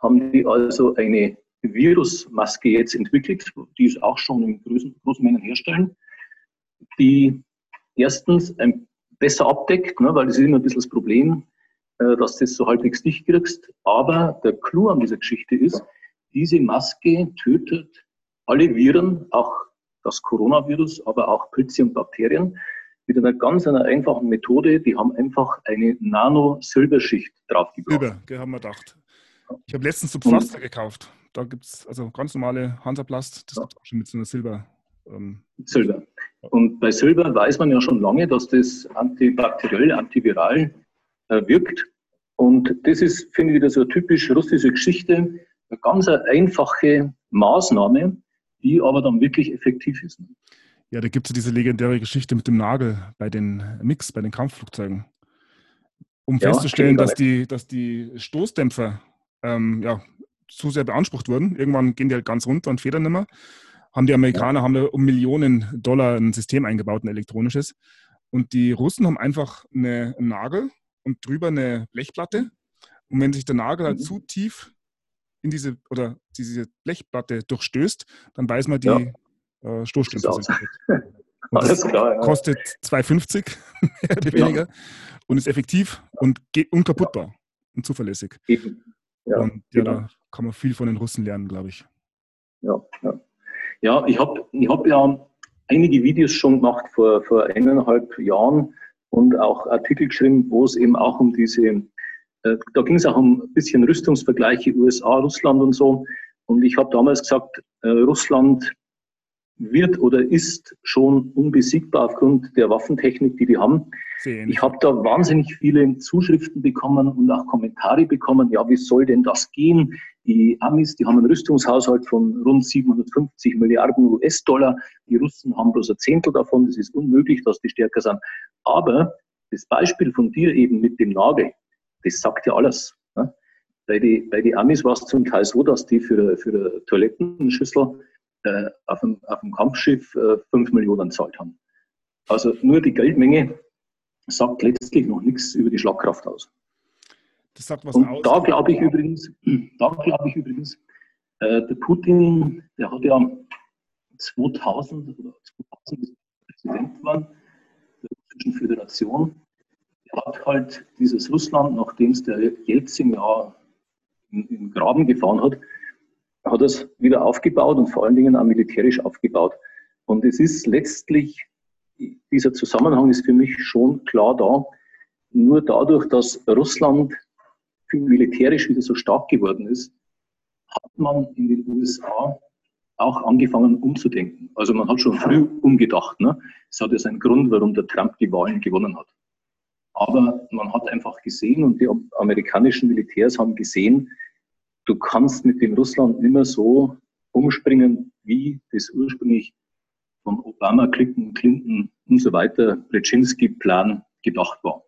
haben die also eine Virusmaske jetzt entwickelt, die es auch schon in großen, großen Mengen herstellen, die erstens besser abdeckt, ne, weil das ist immer ein bisschen das Problem, äh, dass du das so halbwegs dicht kriegst. Aber der Clou an dieser Geschichte ist, diese Maske tötet alle Viren, auch das Coronavirus, aber auch Pilze und Bakterien mit einer ganz einer einfachen Methode. Die haben einfach eine Nano-Silberschicht draufgebracht. Silber, haben wir gedacht. Ich habe letztens so Pflaster gekauft. Da gibt es also ganz normale Hansaplast, das ja. gibt es auch schon mit so einer Silber. Ähm, Silber. Und bei Silber weiß man ja schon lange, dass das antibakteriell, antiviral äh, wirkt. Und das ist, finde ich, wieder so eine typisch russische Geschichte. Eine ganz einfache Maßnahme, die aber dann wirklich effektiv ist. Ja, da gibt es ja diese legendäre Geschichte mit dem Nagel bei den Mix, bei den Kampfflugzeugen. Um ja, festzustellen, dass die, dass die Stoßdämpfer ähm, ja, zu sehr beansprucht wurden. Irgendwann gehen die halt ganz runter und federn nicht mehr. Haben die Amerikaner ja. haben da um Millionen Dollar ein System eingebaut, ein elektronisches. Und die Russen haben einfach eine, einen Nagel und drüber eine Blechplatte. Und wenn sich der Nagel halt mhm. zu tief in diese oder diese Blechplatte durchstößt, dann weiß man, die ja. Äh, Stoßstümpfe sind. Alles klar, ja. Kostet 2,50 mehr oder weniger und ist effektiv und geht unkaputtbar und zuverlässig. Ja, und ja, genau. da kann man viel von den Russen lernen, glaube ich. Ja, ja. ja ich habe ich hab ja einige Videos schon gemacht vor, vor eineinhalb Jahren und auch Artikel geschrieben, wo es eben auch um diese, äh, da ging es auch um ein bisschen Rüstungsvergleiche USA, Russland und so. Und ich habe damals gesagt, äh, Russland wird oder ist schon unbesiegbar aufgrund der Waffentechnik, die die haben. Ich habe da wahnsinnig viele Zuschriften bekommen und auch Kommentare bekommen. Ja, wie soll denn das gehen? Die Amis, die haben einen Rüstungshaushalt von rund 750 Milliarden US-Dollar. Die Russen haben bloß ein Zehntel davon. Das ist unmöglich, dass die stärker sind. Aber das Beispiel von dir eben mit dem Nagel, das sagt ja alles. Ne? Bei den bei die Amis war es zum Teil so, dass die für, für eine Toilettenschüssel äh, auf, dem, auf dem Kampfschiff äh, 5 Millionen zahlt haben. Also nur die Geldmenge sagt letztlich noch nichts über die Schlagkraft aus. Das sagt was Und aus. Da glaube ich übrigens, da glaube ich übrigens, äh, der Putin, der hat ja 2000 oder 2000 Präsident geworden der Russischen Föderation. Der hat halt dieses Russland, nachdem es der Jelzin ja in, in den Graben gefahren hat, hat es wieder aufgebaut und vor allen Dingen auch militärisch aufgebaut. Und es ist letztlich, dieser Zusammenhang ist für mich schon klar da, nur dadurch, dass Russland militärisch wieder so stark geworden ist, hat man in den USA auch angefangen umzudenken. Also man hat schon früh umgedacht. Ne? Es hat ja seinen Grund, warum der Trump die Wahlen gewonnen hat. Aber man hat einfach gesehen und die amerikanischen Militärs haben gesehen, du kannst mit dem Russland mehr so umspringen, wie das ursprünglich von Obama, Clinton, Clinton und so weiter, Brzezinski-Plan gedacht war.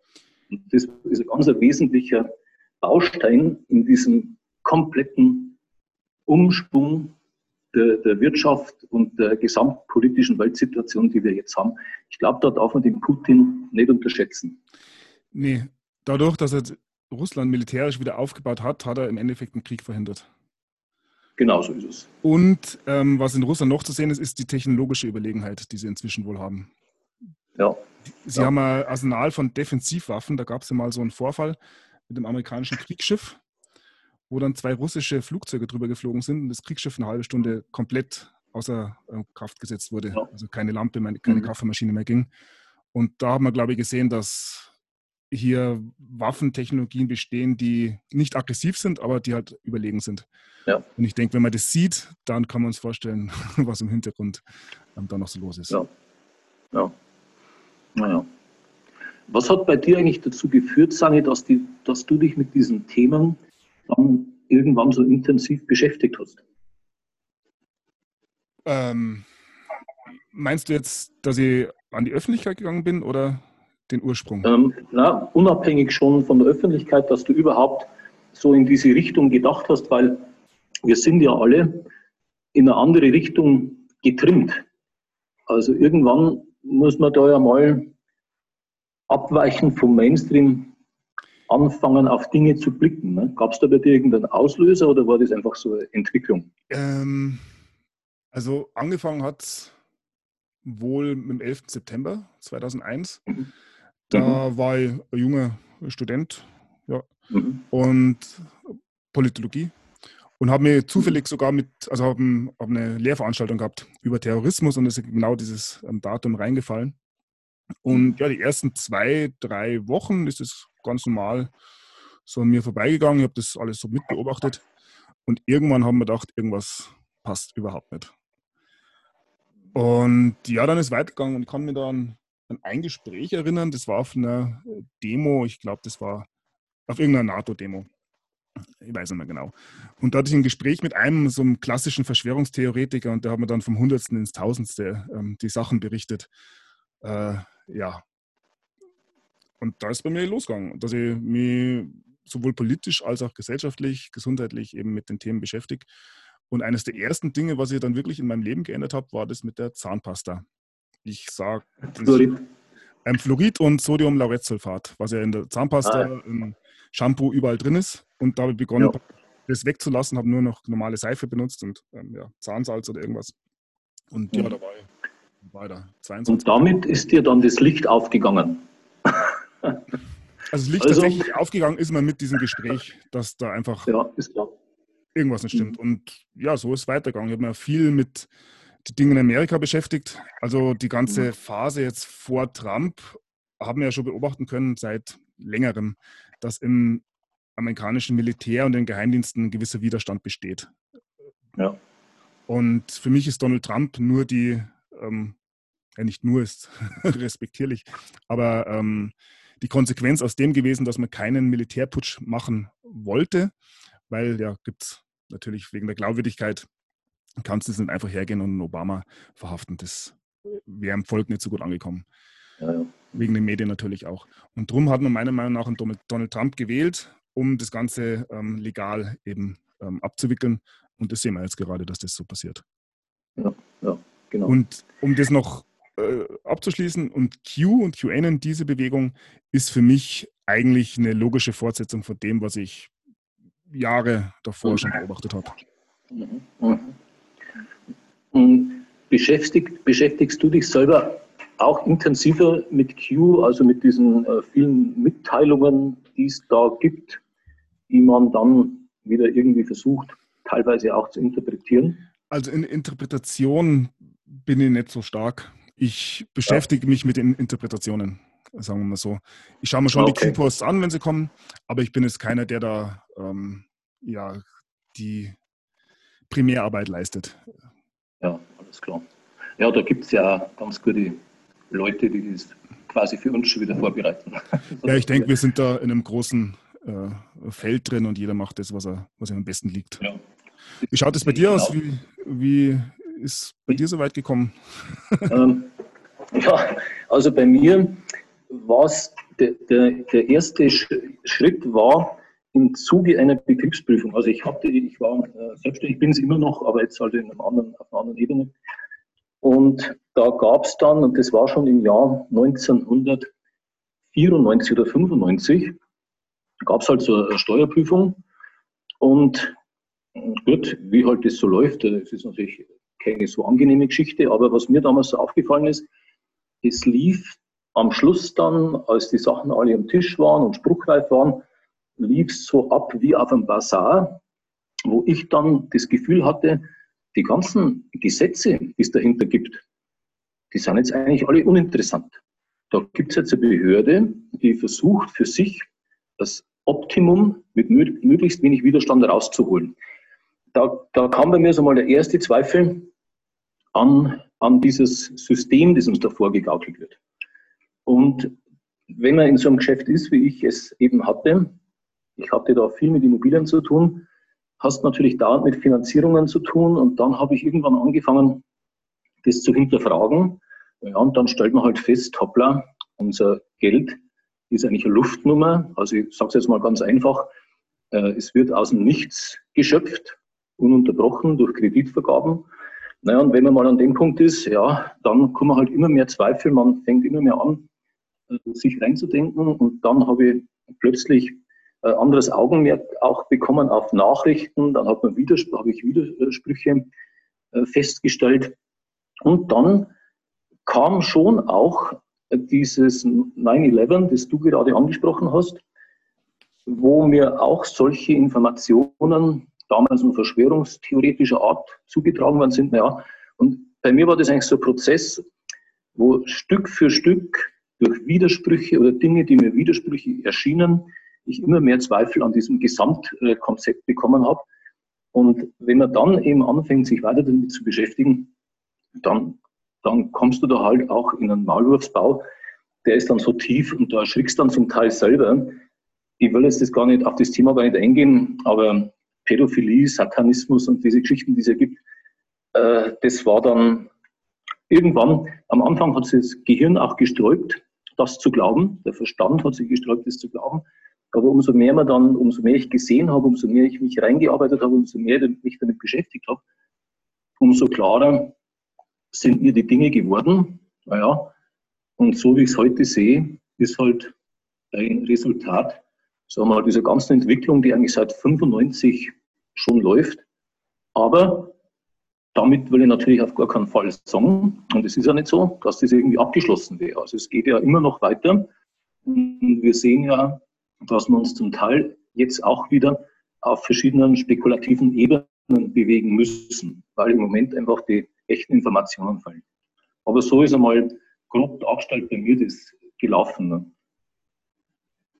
Und das ist ein ganz wesentlicher Baustein in diesem kompletten Umschwung der, der, Wirtschaft und der gesamtpolitischen Weltsituation, die wir jetzt haben. Ich glaube, da darf man den Putin nicht unterschätzen. Nee, dadurch, dass er Russland militärisch wieder aufgebaut hat, hat er im Endeffekt einen Krieg verhindert. Genau so ist es. Und ähm, was in Russland noch zu sehen ist, ist die technologische Überlegenheit, die sie inzwischen wohl haben. Ja. Sie ja. haben ein Arsenal von Defensivwaffen. Da gab es ja mal so einen Vorfall mit dem amerikanischen Kriegsschiff, wo dann zwei russische Flugzeuge drüber geflogen sind und das Kriegsschiff eine halbe Stunde komplett außer äh, Kraft gesetzt wurde. Ja. Also keine Lampe, keine mhm. Kaffeemaschine mehr ging. Und da haben wir, glaube ich, gesehen, dass hier Waffentechnologien bestehen, die nicht aggressiv sind, aber die halt überlegen sind. Ja. Und ich denke, wenn man das sieht, dann kann man uns vorstellen, was im Hintergrund ähm, da noch so los ist. Ja. Ja. Naja. Was hat bei dir eigentlich dazu geführt, Sani, dass, die, dass du dich mit diesen Themen dann irgendwann so intensiv beschäftigt hast? Ähm, meinst du jetzt, dass ich an die Öffentlichkeit gegangen bin oder den Ursprung? Ähm, na, unabhängig schon von der Öffentlichkeit, dass du überhaupt so in diese Richtung gedacht hast, weil wir sind ja alle in eine andere Richtung getrimmt. Also irgendwann muss man da ja mal abweichen vom Mainstream anfangen, auf Dinge zu blicken? Ne? Gab es da bei dir irgendeinen Auslöser oder war das einfach so eine Entwicklung? Ähm, also angefangen hat es wohl mit dem 11. September 2001. Mhm. Da mhm. war ich ein junger Student ja, mhm. und Politologie und habe mir zufällig sogar mit, also habe hab eine Lehrveranstaltung gehabt über Terrorismus und es ist genau dieses ähm, Datum reingefallen. Und mhm. ja, die ersten zwei, drei Wochen ist es ganz normal so an mir vorbeigegangen. Ich habe das alles so mitbeobachtet. Und irgendwann haben wir gedacht, irgendwas passt überhaupt nicht. Und ja, dann ist weitergegangen und ich kann mich dann an ein Gespräch erinnern. Das war auf einer Demo, ich glaube, das war auf irgendeiner NATO-Demo. Ich weiß nicht mehr genau. Und da hatte ich ein Gespräch mit einem so einem klassischen Verschwörungstheoretiker und der hat mir dann vom Hundertsten ins Tausendste ähm, die Sachen berichtet. Äh, ja. Und da ist bei mir losgegangen, dass ich mich sowohl politisch als auch gesellschaftlich, gesundheitlich eben mit den Themen beschäftige. Und eines der ersten Dinge, was ich dann wirklich in meinem Leben geändert habe, war das mit der Zahnpasta. Ich sage Fluorid. Ähm, Fluorid und Sodium-Lauretsulfat, was ja in der Zahnpasta, ah. im Shampoo überall drin ist. Und da habe ich begonnen, ja. das wegzulassen, habe nur noch normale Seife benutzt und ähm, ja, Zahnsalz oder irgendwas. Und ja, mhm. da war ich weiter. 22. Und damit ist dir dann das Licht aufgegangen. Also das Licht also, tatsächlich aufgegangen ist man mit diesem Gespräch, dass da einfach ja, irgendwas nicht stimmt. Mhm. Und ja, so ist es weitergegangen. Ich habe mich viel mit den Dingen in Amerika beschäftigt. Also die ganze mhm. Phase jetzt vor Trump haben wir ja schon beobachten können seit längerem, dass im amerikanischen Militär und den Geheimdiensten ein gewisser Widerstand besteht. Ja. Und für mich ist Donald Trump nur die ähm, ja nicht nur ist respektierlich, aber ähm, die Konsequenz aus dem gewesen, dass man keinen Militärputsch machen wollte, weil ja gibt es natürlich wegen der Glaubwürdigkeit, kannst du nicht einfach hergehen und Obama verhaften. Das wäre im Volk nicht so gut angekommen. Ja, ja. Wegen den Medien natürlich auch. Und darum hat man meiner Meinung nach einen Donald Trump gewählt, um das Ganze ähm, legal eben ähm, abzuwickeln. Und das sehen wir jetzt gerade, dass das so passiert. Ja, ja, genau. Und um das noch äh, abzuschließen. Und Q und QAnon, diese Bewegung, ist für mich eigentlich eine logische Fortsetzung von dem, was ich Jahre davor mhm. schon beobachtet habe. Mhm. Mhm. Beschäftigt, beschäftigst du dich selber auch intensiver mit Q, also mit diesen äh, vielen Mitteilungen, die es da gibt, die man dann wieder irgendwie versucht, teilweise auch zu interpretieren? Also in Interpretation bin ich nicht so stark. Ich beschäftige ja. mich mit den Interpretationen, sagen wir mal so. Ich schaue mir schon okay. die Q-Posts an, wenn sie kommen, aber ich bin jetzt keiner, der da ähm, ja, die Primärarbeit leistet. Ja, alles klar. Ja, da gibt es ja ganz gute Leute, die das quasi für uns schon wieder vorbereiten. ja, ich denke, wir sind da in einem großen äh, Feld drin und jeder macht das, was, er, was ihm am besten liegt. Ja. Wie schaut es bei dir genau. aus? Wie, wie ist bei dir so weit gekommen? Ähm, ja, also bei mir war es, der, der, der, erste Schritt war im Zuge einer Betriebsprüfung. Also ich hatte, ich war äh, selbstständig, bin es immer noch, aber jetzt halt in einem anderen, auf einer anderen Ebene. Und da gab es dann, und das war schon im Jahr 1994 oder 95, gab es halt so eine Steuerprüfung. Und gut, wie halt das so läuft, das ist natürlich keine so angenehme Geschichte, aber was mir damals so aufgefallen ist, es lief am Schluss dann, als die Sachen alle am Tisch waren und spruchreif waren, lief so ab wie auf einem Bazar, wo ich dann das Gefühl hatte, die ganzen Gesetze, die es dahinter gibt, die sind jetzt eigentlich alle uninteressant. Da gibt es jetzt eine Behörde, die versucht für sich das Optimum mit möglichst wenig Widerstand rauszuholen. Da, da kam bei mir so mal der erste Zweifel, an, an dieses System, das uns da vorgegaukelt wird. Und wenn man in so einem Geschäft ist, wie ich es eben hatte, ich hatte da viel mit Immobilien zu tun, hast natürlich dauernd mit Finanzierungen zu tun und dann habe ich irgendwann angefangen, das zu hinterfragen. Ja, und dann stellt man halt fest, hoppla, unser Geld ist eigentlich eine Luftnummer. Also ich sage es jetzt mal ganz einfach, äh, es wird aus dem Nichts geschöpft, ununterbrochen durch Kreditvergaben. Naja, und wenn man mal an dem Punkt ist, ja, dann kommen halt immer mehr Zweifel, man fängt immer mehr an, äh, sich reinzudenken. Und dann habe ich plötzlich anderes Augenmerk auch bekommen auf Nachrichten. Dann hat man Widerspr habe ich Widersprüche äh, festgestellt. Und dann kam schon auch dieses 9-11, das du gerade angesprochen hast, wo mir auch solche Informationen damals in verschwörungstheoretischer Art zugetragen worden sind. Ja, und bei mir war das eigentlich so ein Prozess, wo Stück für Stück durch Widersprüche oder Dinge, die mir widersprüchlich erschienen, ich immer mehr Zweifel an diesem Gesamtkonzept bekommen habe. Und wenn man dann eben anfängt, sich weiter damit zu beschäftigen, dann, dann kommst du da halt auch in einen Maulwurfsbau, der ist dann so tief und da erschrickst dann zum Teil selber. Ich will jetzt das gar nicht auf das Thema gar nicht eingehen, aber Pädophilie, Satanismus und diese Geschichten, die es ja gibt, äh, das war dann irgendwann, am Anfang hat sich das Gehirn auch gesträubt, das zu glauben. Der Verstand hat sich gesträubt, das zu glauben. Aber umso mehr man dann, umso mehr ich gesehen habe, umso mehr ich mich reingearbeitet habe, umso mehr ich mich damit beschäftigt habe, umso klarer sind mir die Dinge geworden. Naja, und so wie ich es heute sehe, ist halt ein Resultat sagen mal, dieser ganzen Entwicklung, die eigentlich seit 95 schon läuft. Aber damit will ich natürlich auf gar keinen Fall sagen, und es ist ja nicht so, dass das irgendwie abgeschlossen wäre. Also es geht ja immer noch weiter. Und wir sehen ja, dass wir uns zum Teil jetzt auch wieder auf verschiedenen spekulativen Ebenen bewegen müssen, weil im Moment einfach die echten Informationen fallen. Aber so ist einmal grob dargestellt bei mir das gelaufen. Ne?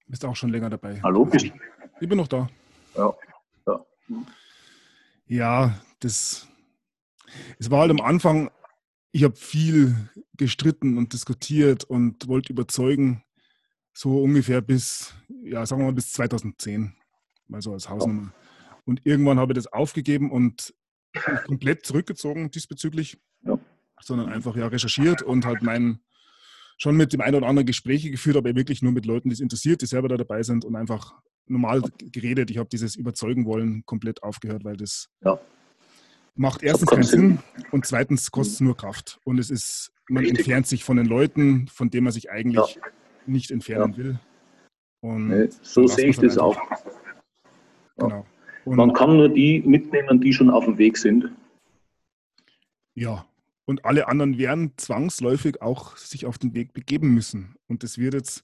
Bist auch schon länger dabei. Hallo, Ich bin noch da. Ja. Ja, ja das. Es war halt am Anfang, ich habe viel gestritten und diskutiert und wollte überzeugen, so ungefähr bis, ja, sagen wir mal bis 2010, mal so als Hausnummer. Und irgendwann habe ich das aufgegeben und komplett zurückgezogen diesbezüglich, ja. sondern einfach ja recherchiert und halt mein, schon mit dem einen oder anderen Gespräche geführt, aber wirklich nur mit Leuten, die es interessiert, die selber da dabei sind und einfach normal geredet. Ich habe dieses Überzeugen wollen komplett aufgehört, weil das ja. macht erstens keinen Sinn und zweitens kostet es nur Kraft. Und es ist, man Richtig. entfernt sich von den Leuten, von denen man sich eigentlich ja. Nicht entfernen ja. will. Und nee, so sehe ich das auch. Genau. Und man kann nur die mitnehmen, die schon auf dem Weg sind. Ja, und alle anderen werden zwangsläufig auch sich auf den Weg begeben müssen. Und das wird jetzt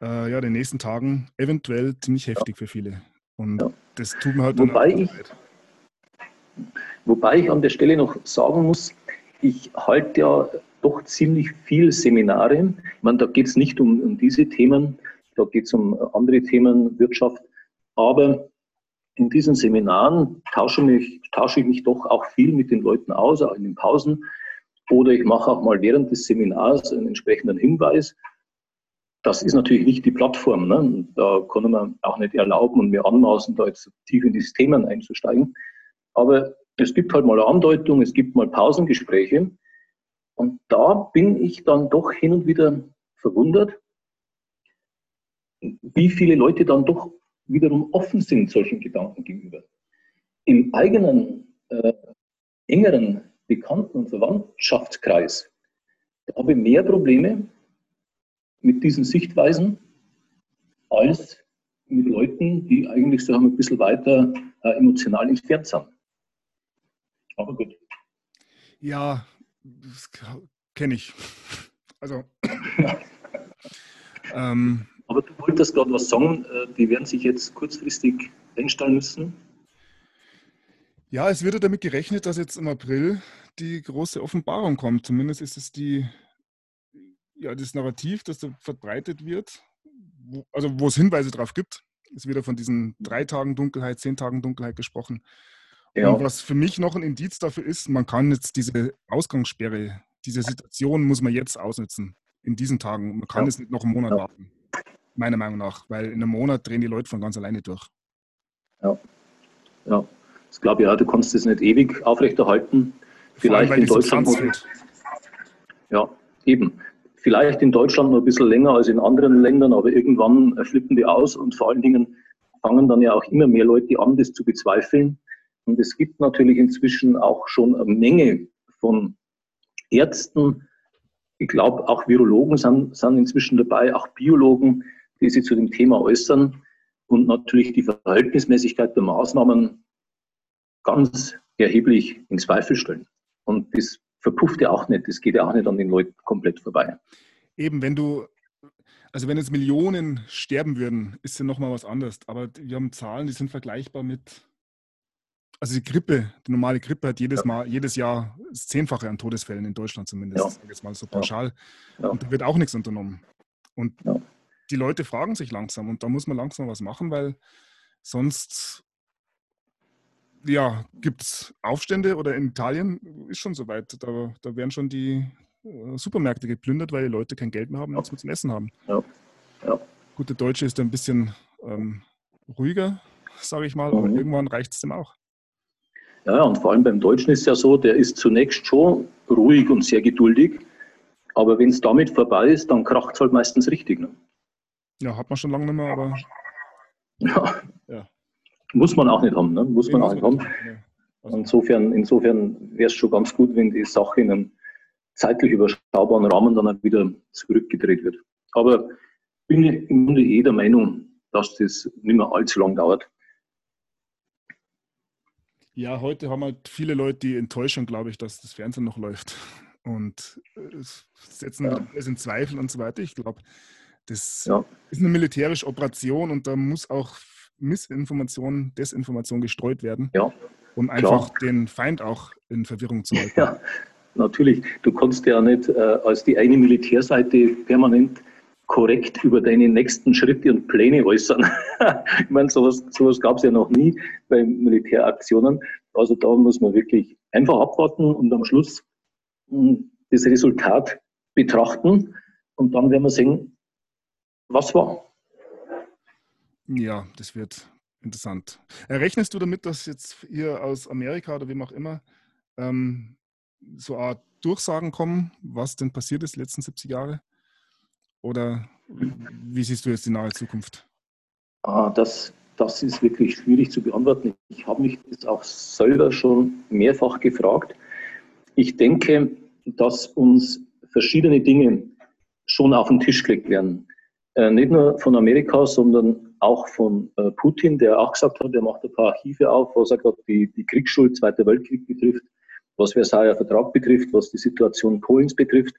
äh, ja in den nächsten Tagen eventuell ziemlich heftig ja. für viele. Und ja. das tut mir halt wobei ich, wobei ich an der Stelle noch sagen muss, ich halte ja doch ziemlich viel Seminare. Ich meine, da geht es nicht um, um diese Themen, da geht es um andere Themen, Wirtschaft. Aber in diesen Seminaren tausche, mich, tausche ich mich doch auch viel mit den Leuten aus, auch in den Pausen. Oder ich mache auch mal während des Seminars einen entsprechenden Hinweis. Das ist natürlich nicht die Plattform. Ne? Da kann man auch nicht erlauben und mir anmaßen, da jetzt tief in die Themen einzusteigen. Aber es gibt halt mal eine Andeutung, es gibt mal Pausengespräche. Und da bin ich dann doch hin und wieder verwundert, wie viele Leute dann doch wiederum offen sind solchen Gedanken gegenüber. Im eigenen äh, engeren Bekannten- und Verwandtschaftskreis habe ich mehr Probleme mit diesen Sichtweisen als mit Leuten, die eigentlich so ein bisschen weiter äh, emotional entfernt sind. Aber gut. Ja, das kenne ich. Also. ähm, aber du wolltest gerade was sagen, äh, die werden sich jetzt kurzfristig einstellen müssen. Ja, es wird damit gerechnet, dass jetzt im April die große Offenbarung kommt. Zumindest ist es die, ja, das Narrativ, das da verbreitet wird, wo, also wo es Hinweise darauf gibt. Es wird ja von diesen drei Tagen Dunkelheit, zehn Tagen Dunkelheit gesprochen. Ja. Und was für mich noch ein Indiz dafür ist, man kann jetzt diese Ausgangssperre, diese Situation muss man jetzt ausnutzen, in diesen Tagen. Man kann ja. es nicht noch einen Monat ja. warten meiner Meinung nach, weil in einem Monat drehen die Leute von ganz alleine durch. Ja, ja. Das glaube ich auch, du kannst das nicht ewig aufrechterhalten. Vielleicht allem, in Deutschland. Ja, eben. Vielleicht in Deutschland noch ein bisschen länger als in anderen Ländern, aber irgendwann flippen die aus und vor allen Dingen fangen dann ja auch immer mehr Leute an, das zu bezweifeln. Und es gibt natürlich inzwischen auch schon eine Menge von Ärzten, ich glaube, auch Virologen sind, sind inzwischen dabei, auch Biologen, die sich zu dem Thema äußern und natürlich die Verhältnismäßigkeit der Maßnahmen ganz erheblich in Zweifel stellen. Und das verpufft ja auch nicht, das geht ja auch nicht an den Leuten komplett vorbei. Eben, wenn du, also wenn jetzt Millionen sterben würden, ist ja nochmal was anderes. Aber wir haben Zahlen, die sind vergleichbar mit, also die Grippe, die normale Grippe hat jedes Mal, jedes Jahr das Zehnfache an Todesfällen in Deutschland zumindest, ja. jetzt mal so pauschal. Ja. Und da wird auch nichts unternommen. Und ja. die Leute fragen sich langsam und da muss man langsam was machen, weil sonst ja, gibt es Aufstände oder in Italien ist schon soweit. Da, da werden schon die äh, Supermärkte geplündert, weil die Leute kein Geld mehr haben und nichts mehr zum Essen haben. Ja. Ja. Gut, der Deutsche ist ein bisschen ähm, ruhiger, sage ich mal, mhm. aber irgendwann reicht es dem auch. Ja, und vor allem beim Deutschen ist es ja so, der ist zunächst schon ruhig und sehr geduldig, aber wenn es damit vorbei ist, dann kracht es halt meistens richtig. Ne? Ja, hat man schon lange nicht mehr, aber. Ja. ja. Muss man auch nicht haben, ne? Muss man auch nicht haben. Also insofern, insofern wäre es schon ganz gut, wenn die Sache in einem zeitlich überschaubaren Rahmen dann wieder zurückgedreht wird. Aber bin ich im Grunde eh der Meinung, dass das nicht mehr allzu lang dauert. Ja, heute haben halt viele Leute die Enttäuschung, glaube ich, dass das Fernsehen noch läuft und äh, setzen ja. alles in Zweifel und so weiter. Ich glaube, das ja. ist eine militärische Operation und da muss auch Missinformation, Desinformation gestreut werden, ja, um einfach klar. den Feind auch in Verwirrung zu halten. Ja, natürlich. Du kannst ja nicht äh, als die eine Militärseite permanent korrekt über deine nächsten Schritte und Pläne äußern. ich meine, sowas, sowas gab es ja noch nie bei Militäraktionen. Also da muss man wirklich einfach abwarten und am Schluss hm, das Resultat betrachten und dann werden wir sehen, was war. Ja, das wird interessant. Rechnest du damit, dass jetzt hier aus Amerika oder wem auch immer ähm, so eine Art Durchsagen kommen, was denn passiert ist die letzten 70 Jahre? Oder wie siehst du jetzt die nahe Zukunft? Ah, das, das ist wirklich schwierig zu beantworten. Ich habe mich das auch selber schon mehrfach gefragt. Ich denke, dass uns verschiedene Dinge schon auf den Tisch gelegt werden. Äh, nicht nur von Amerika, sondern auch von äh, Putin, der auch gesagt hat, er macht ein paar Archive auf, was er gerade die, die Kriegsschuld Zweiter Weltkrieg betrifft, was Versailler Vertrag betrifft, was die Situation Polens betrifft,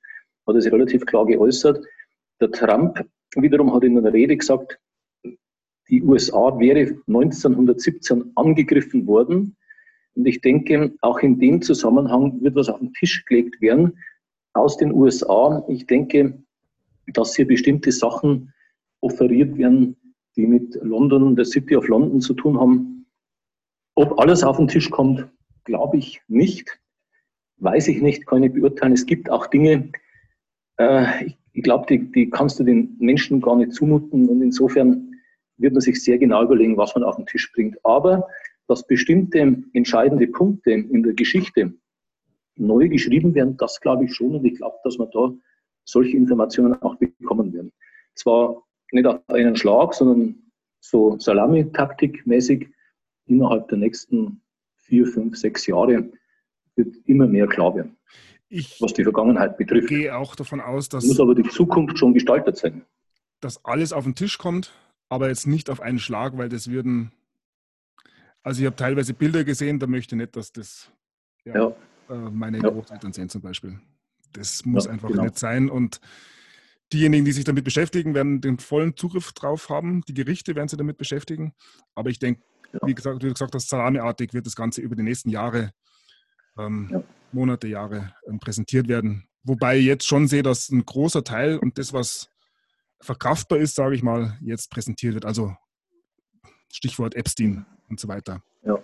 hat er sich relativ klar geäußert. Der Trump wiederum hat in einer Rede gesagt, die USA wäre 1917 angegriffen worden. Und ich denke, auch in dem Zusammenhang wird was auf den Tisch gelegt werden aus den USA. Ich denke, dass hier bestimmte Sachen offeriert werden, die mit London, der City of London zu tun haben. Ob alles auf den Tisch kommt, glaube ich nicht. Weiß ich nicht, kann ich beurteilen. Es gibt auch Dinge, äh, ich, ich glaube, die, die kannst du den Menschen gar nicht zumuten. Und insofern wird man sich sehr genau überlegen, was man auf den Tisch bringt. Aber dass bestimmte entscheidende Punkte in der Geschichte neu geschrieben werden, das glaube ich schon. Und ich glaube, dass wir da solche Informationen auch bekommen werden. Zwar nicht auf einen Schlag, sondern so Salami-Taktik-mäßig innerhalb der nächsten vier, fünf, sechs Jahre wird immer mehr klar werden, ich was die Vergangenheit betrifft. Ich gehe auch davon aus, dass. Muss aber die Zukunft schon gestaltet sein. Dass alles auf den Tisch kommt, aber jetzt nicht auf einen Schlag, weil das würden. Also, ich habe teilweise Bilder gesehen, da möchte ich nicht, dass das ja, ja. Äh, meine ja. Großeltern sehen zum Beispiel. Das muss ja, einfach genau. nicht sein. Und Diejenigen, die sich damit beschäftigen, werden den vollen Zugriff drauf haben. Die Gerichte werden sich damit beschäftigen. Aber ich denke, ja. wie, gesagt, wie du gesagt hast, salamiartig wird das Ganze über die nächsten Jahre, ähm, ja. Monate, Jahre ähm, präsentiert werden. Wobei ich jetzt schon sehe, dass ein großer Teil und das, was verkraftbar ist, sage ich mal, jetzt präsentiert wird. Also Stichwort Epstein und so weiter. Ja,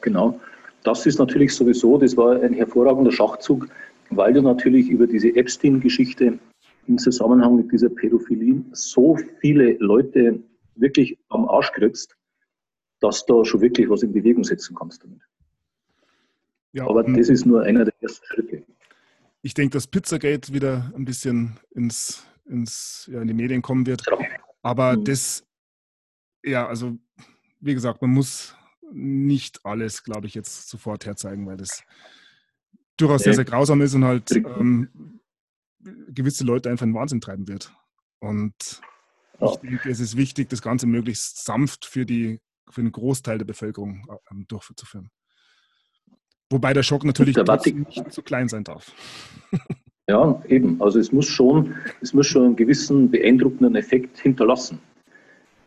genau. Das ist natürlich sowieso, das war ein hervorragender Schachzug, weil du natürlich über diese Epstein-Geschichte im Zusammenhang mit dieser Pädophilie so viele Leute wirklich am Arsch kriegst, dass du schon wirklich was in Bewegung setzen kannst damit. Ja, Aber das ist nur einer der ersten Schritte. Ich denke, dass Pizzagate wieder ein bisschen ins, ins, ja, in die Medien kommen wird. Aber mhm. das, ja, also wie gesagt, man muss nicht alles, glaube ich, jetzt sofort herzeigen, weil das durchaus sehr, sehr grausam ist und halt ähm, gewisse Leute einfach in Wahnsinn treiben wird. Und ja. ich denke, es ist wichtig, das Ganze möglichst sanft für, die, für den Großteil der Bevölkerung ähm, durchzuführen. Wobei der Schock natürlich der nicht zu klein sein darf. Ja, eben. Also es muss schon, es muss schon einen gewissen beeindruckenden Effekt hinterlassen.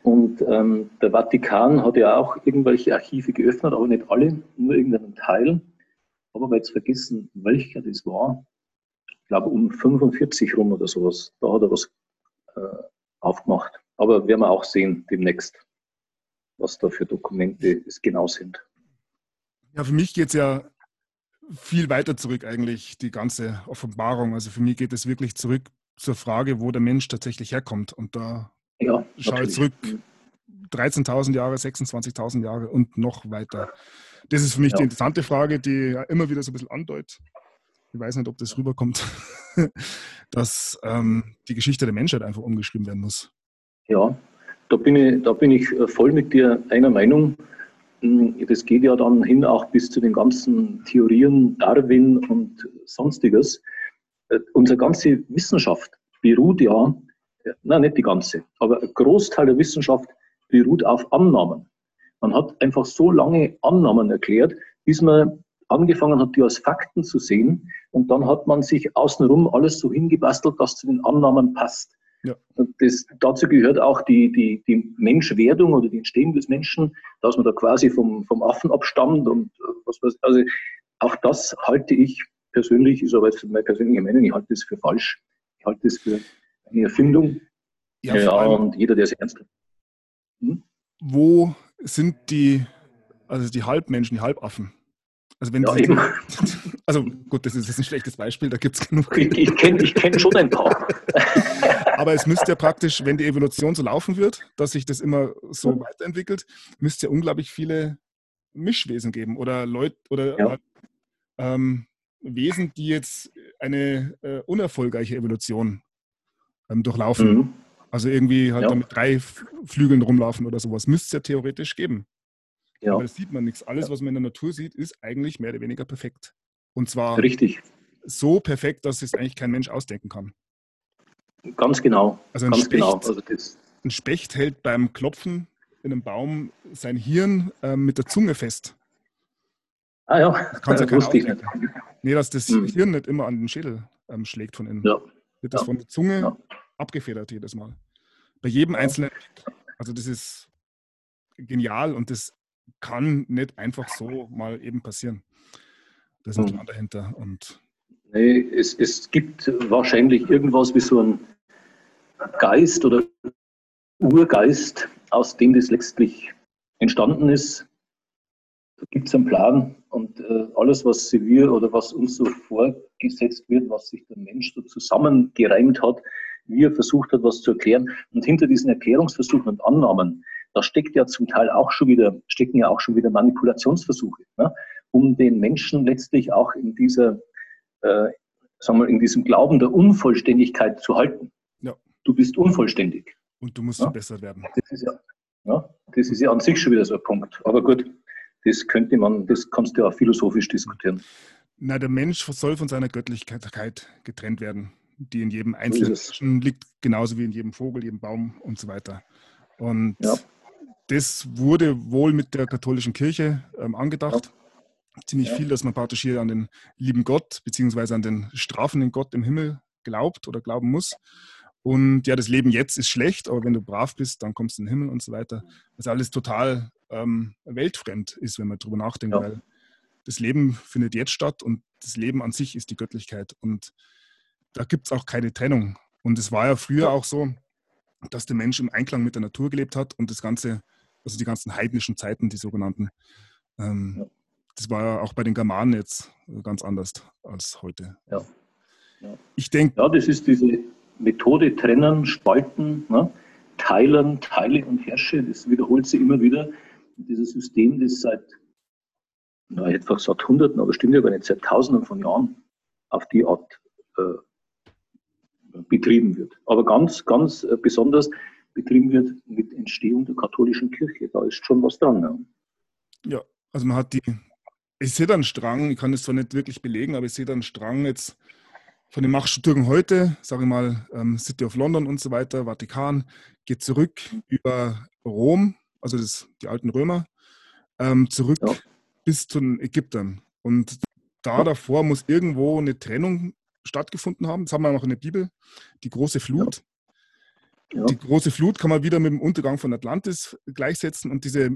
Und ähm, der Vatikan hat ja auch irgendwelche Archive geöffnet, aber nicht alle, nur irgendeinen Teil. Aber weil jetzt vergessen, welcher das war. Ich glaube um 45 rum oder sowas. Da hat er was äh, aufgemacht. Aber werden wir auch sehen demnächst, was da für Dokumente es genau sind. Ja, für mich geht es ja viel weiter zurück eigentlich, die ganze Offenbarung. Also für mich geht es wirklich zurück zur Frage, wo der Mensch tatsächlich herkommt. Und da ja, schaue ich zurück 13.000 Jahre, 26.000 Jahre und noch weiter. Das ist für mich ja. die interessante Frage, die immer wieder so ein bisschen andeutet. Ich weiß nicht, ob das rüberkommt, dass ähm, die Geschichte der Menschheit einfach umgeschrieben werden muss. Ja, da bin ich, da bin ich voll mit dir einer Meinung. Das geht ja dann hin auch bis zu den ganzen Theorien Darwin und sonstiges. Äh, unsere ganze Wissenschaft beruht ja, na nicht die ganze, aber ein Großteil der Wissenschaft beruht auf Annahmen. Man hat einfach so lange Annahmen erklärt, bis man angefangen hat, die als Fakten zu sehen. Und dann hat man sich außenrum alles so hingebastelt, dass zu den Annahmen passt. Ja. Das, dazu gehört auch die, die, die Menschwerdung oder die Entstehung des Menschen, dass man da quasi vom, vom Affen abstammt und äh, was weiß Also auch das halte ich persönlich, ist aber jetzt meine persönliche Meinung, ich halte das für falsch. Ich halte das für eine Erfindung. Ja, ja und jeder, der es ernst nimmt. Hm? Wo sind die, also die Halbmenschen, die Halbaffen? Also wenn ja, eben. Also gut, das ist jetzt ein schlechtes Beispiel, da gibt es genug. Ich, ich kenne ich kenn schon ein paar. Aber es müsste ja praktisch, wenn die Evolution so laufen wird, dass sich das immer so ja. weiterentwickelt, müsste ja unglaublich viele Mischwesen geben oder Leute oder ja. ähm, Wesen, die jetzt eine äh, unerfolgreiche Evolution ähm, durchlaufen. Mhm. Also irgendwie halt ja. mit drei Flügeln rumlaufen oder sowas. Müsste es ja theoretisch geben. Ja. Aber das sieht man nichts. Alles, was man in der Natur sieht, ist eigentlich mehr oder weniger perfekt. Und zwar Richtig. so perfekt, dass es eigentlich kein Mensch ausdenken kann. Ganz genau. Also ein, Ganz Specht, genau. Also ein Specht hält beim Klopfen in einem Baum sein Hirn äh, mit der Zunge fest. Ah ja, das ja wusste ich nicht. Nee, dass das hm. Hirn nicht immer an den Schädel ähm, schlägt von innen. Ja. Wird das ja. von der Zunge ja. abgefedert jedes Mal. Bei jedem einzelnen. Also das ist genial und das kann nicht einfach so mal eben passieren. Da ist ein hm. Plan dahinter. Und nee, es, es gibt wahrscheinlich irgendwas wie so ein Geist oder Urgeist, aus dem das letztlich entstanden ist. Da gibt es einen Plan und äh, alles, was wir oder was uns so vorgesetzt wird, was sich der Mensch so zusammengereimt hat, wie er versucht hat, was zu erklären. Und hinter diesen Erklärungsversuchen und Annahmen, da steckt ja zum Teil auch schon wieder, stecken ja auch schon wieder Manipulationsversuche, ne? um den Menschen letztlich auch in dieser, äh, sagen wir, in diesem Glauben der Unvollständigkeit zu halten. Ja. Du bist unvollständig. Und du musst ja? verbessert werden. Das ist, ja, ja, das ist ja an sich schon wieder so ein Punkt. Aber gut, das könnte man, das kannst du ja auch philosophisch diskutieren. Na, der Mensch soll von seiner Göttlichkeit getrennt werden, die in jedem einzelnen Menschen liegt, genauso wie in jedem Vogel, jedem Baum und so weiter. Und ja. das wurde wohl mit der katholischen Kirche ähm, angedacht. Ja. Ziemlich ja. viel, dass man praktisch hier an den lieben Gott beziehungsweise an den strafenden Gott im Himmel glaubt oder glauben muss. Und ja, das Leben jetzt ist schlecht, aber wenn du brav bist, dann kommst du in den Himmel und so weiter. Was alles total ähm, weltfremd ist, wenn man darüber nachdenkt, ja. weil das Leben findet jetzt statt und das Leben an sich ist die Göttlichkeit. Und da gibt es auch keine Trennung. Und es war ja früher auch so, dass der Mensch im Einklang mit der Natur gelebt hat und das Ganze, also die ganzen heidnischen Zeiten, die sogenannten, ähm, ja. Das war ja auch bei den Germanen jetzt ganz anders als heute. Ja. ja. Ich denke. Ja, das ist diese Methode trennen, spalten, ne? teilen, teile und herrsche. Das wiederholt sich immer wieder. dieses System, das seit, na, ich hätte gesagt Hunderten, aber stimmt ja gar nicht, seit Tausenden von Jahren auf die Art äh, betrieben wird. Aber ganz, ganz äh, besonders betrieben wird mit Entstehung der katholischen Kirche. Da ist schon was dran. Ja, ja also man hat die, ich sehe da einen Strang, ich kann das zwar nicht wirklich belegen, aber ich sehe da einen Strang jetzt von den Machtstrukturen heute, sage ich mal, ähm, City of London und so weiter, Vatikan, geht zurück über Rom, also das, die alten Römer, ähm, zurück ja. bis zu den Ägyptern. Und da davor muss irgendwo eine Trennung stattgefunden haben. Das haben wir auch in der Bibel, die große Flut. Ja. Die große Flut kann man wieder mit dem Untergang von Atlantis gleichsetzen und diese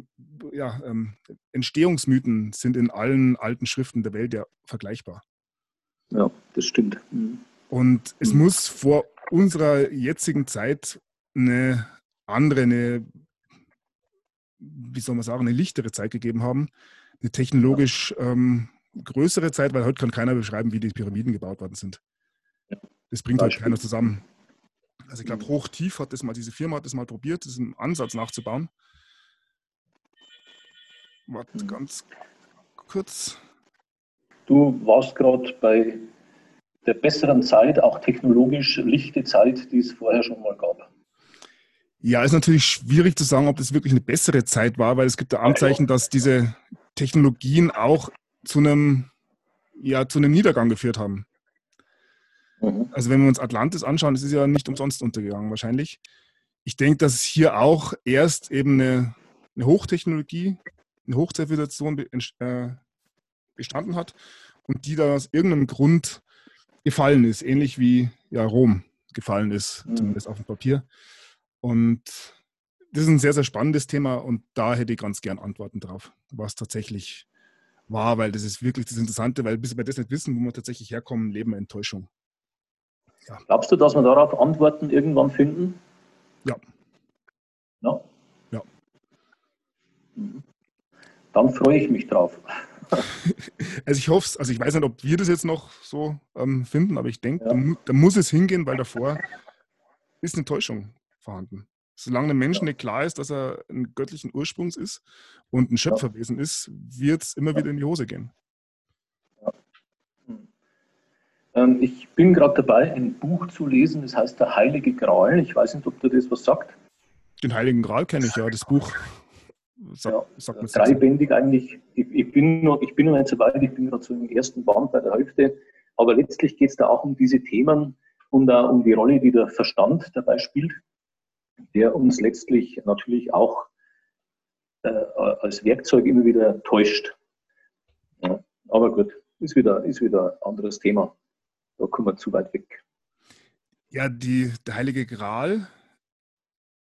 ja, ähm, Entstehungsmythen sind in allen alten Schriften der Welt ja vergleichbar. Ja, das stimmt. Mhm. Und es mhm. muss vor unserer jetzigen Zeit eine andere, eine, wie soll man sagen, eine lichtere Zeit gegeben haben, eine technologisch ähm, größere Zeit, weil heute kann keiner beschreiben, wie die Pyramiden gebaut worden sind. Das bringt halt keiner zusammen. Also ich glaube, mhm. hoch-tief hat das mal, diese Firma hat das mal probiert, diesen Ansatz nachzubauen. Warte mhm. ganz kurz. Du warst gerade bei der besseren Zeit, auch technologisch lichte Zeit, die es vorher schon mal gab. Ja, ist natürlich schwierig zu sagen, ob das wirklich eine bessere Zeit war, weil es gibt ja Anzeichen, dass diese Technologien auch zu einem, ja, zu einem Niedergang geführt haben. Mhm. Also wenn wir uns Atlantis anschauen, das ist ja nicht umsonst untergegangen wahrscheinlich. Ich denke, dass es hier auch erst eben eine, eine Hochtechnologie, eine Hochzivilisation äh, bestanden hat und die da aus irgendeinem Grund gefallen ist, ähnlich wie ja, Rom gefallen ist, mhm. zumindest auf dem Papier. Und das ist ein sehr, sehr spannendes Thema und da hätte ich ganz gern Antworten drauf, was tatsächlich war, weil das ist wirklich das Interessante, weil bis wir das nicht wissen, wo wir tatsächlich herkommen, leben wir Enttäuschung. Ja. Glaubst du, dass wir darauf Antworten irgendwann finden? Ja. Ja? Ja. Dann freue ich mich drauf. Also ich hoffe es, also ich weiß nicht, ob wir das jetzt noch so ähm, finden, aber ich denke, ja. da, da, muss es hingehen, weil davor ist eine Täuschung vorhanden. Solange dem Menschen ja. nicht klar ist, dass er ein göttlichen Ursprungs ist und ein Schöpferwesen ja. ist, wird es immer wieder in die Hose gehen. Ähm, ich bin gerade dabei, ein Buch zu lesen, das heißt Der Heilige Gral. Ich weiß nicht, ob dir das was sagt. Den Heiligen Gral kenne ich ja, das Buch. Sag, ja, sag dreibändig eigentlich. Ich, ich, bin noch, ich bin noch nicht so weit, ich bin gerade so im ersten Band bei der Hälfte. Aber letztlich geht es da auch um diese Themen und uh, um die Rolle, die der Verstand dabei spielt, der uns letztlich natürlich auch äh, als Werkzeug immer wieder täuscht. Ja, aber gut, ist wieder, ist wieder ein anderes Thema da kommen wir zu weit weg. Ja, die, der Heilige Gral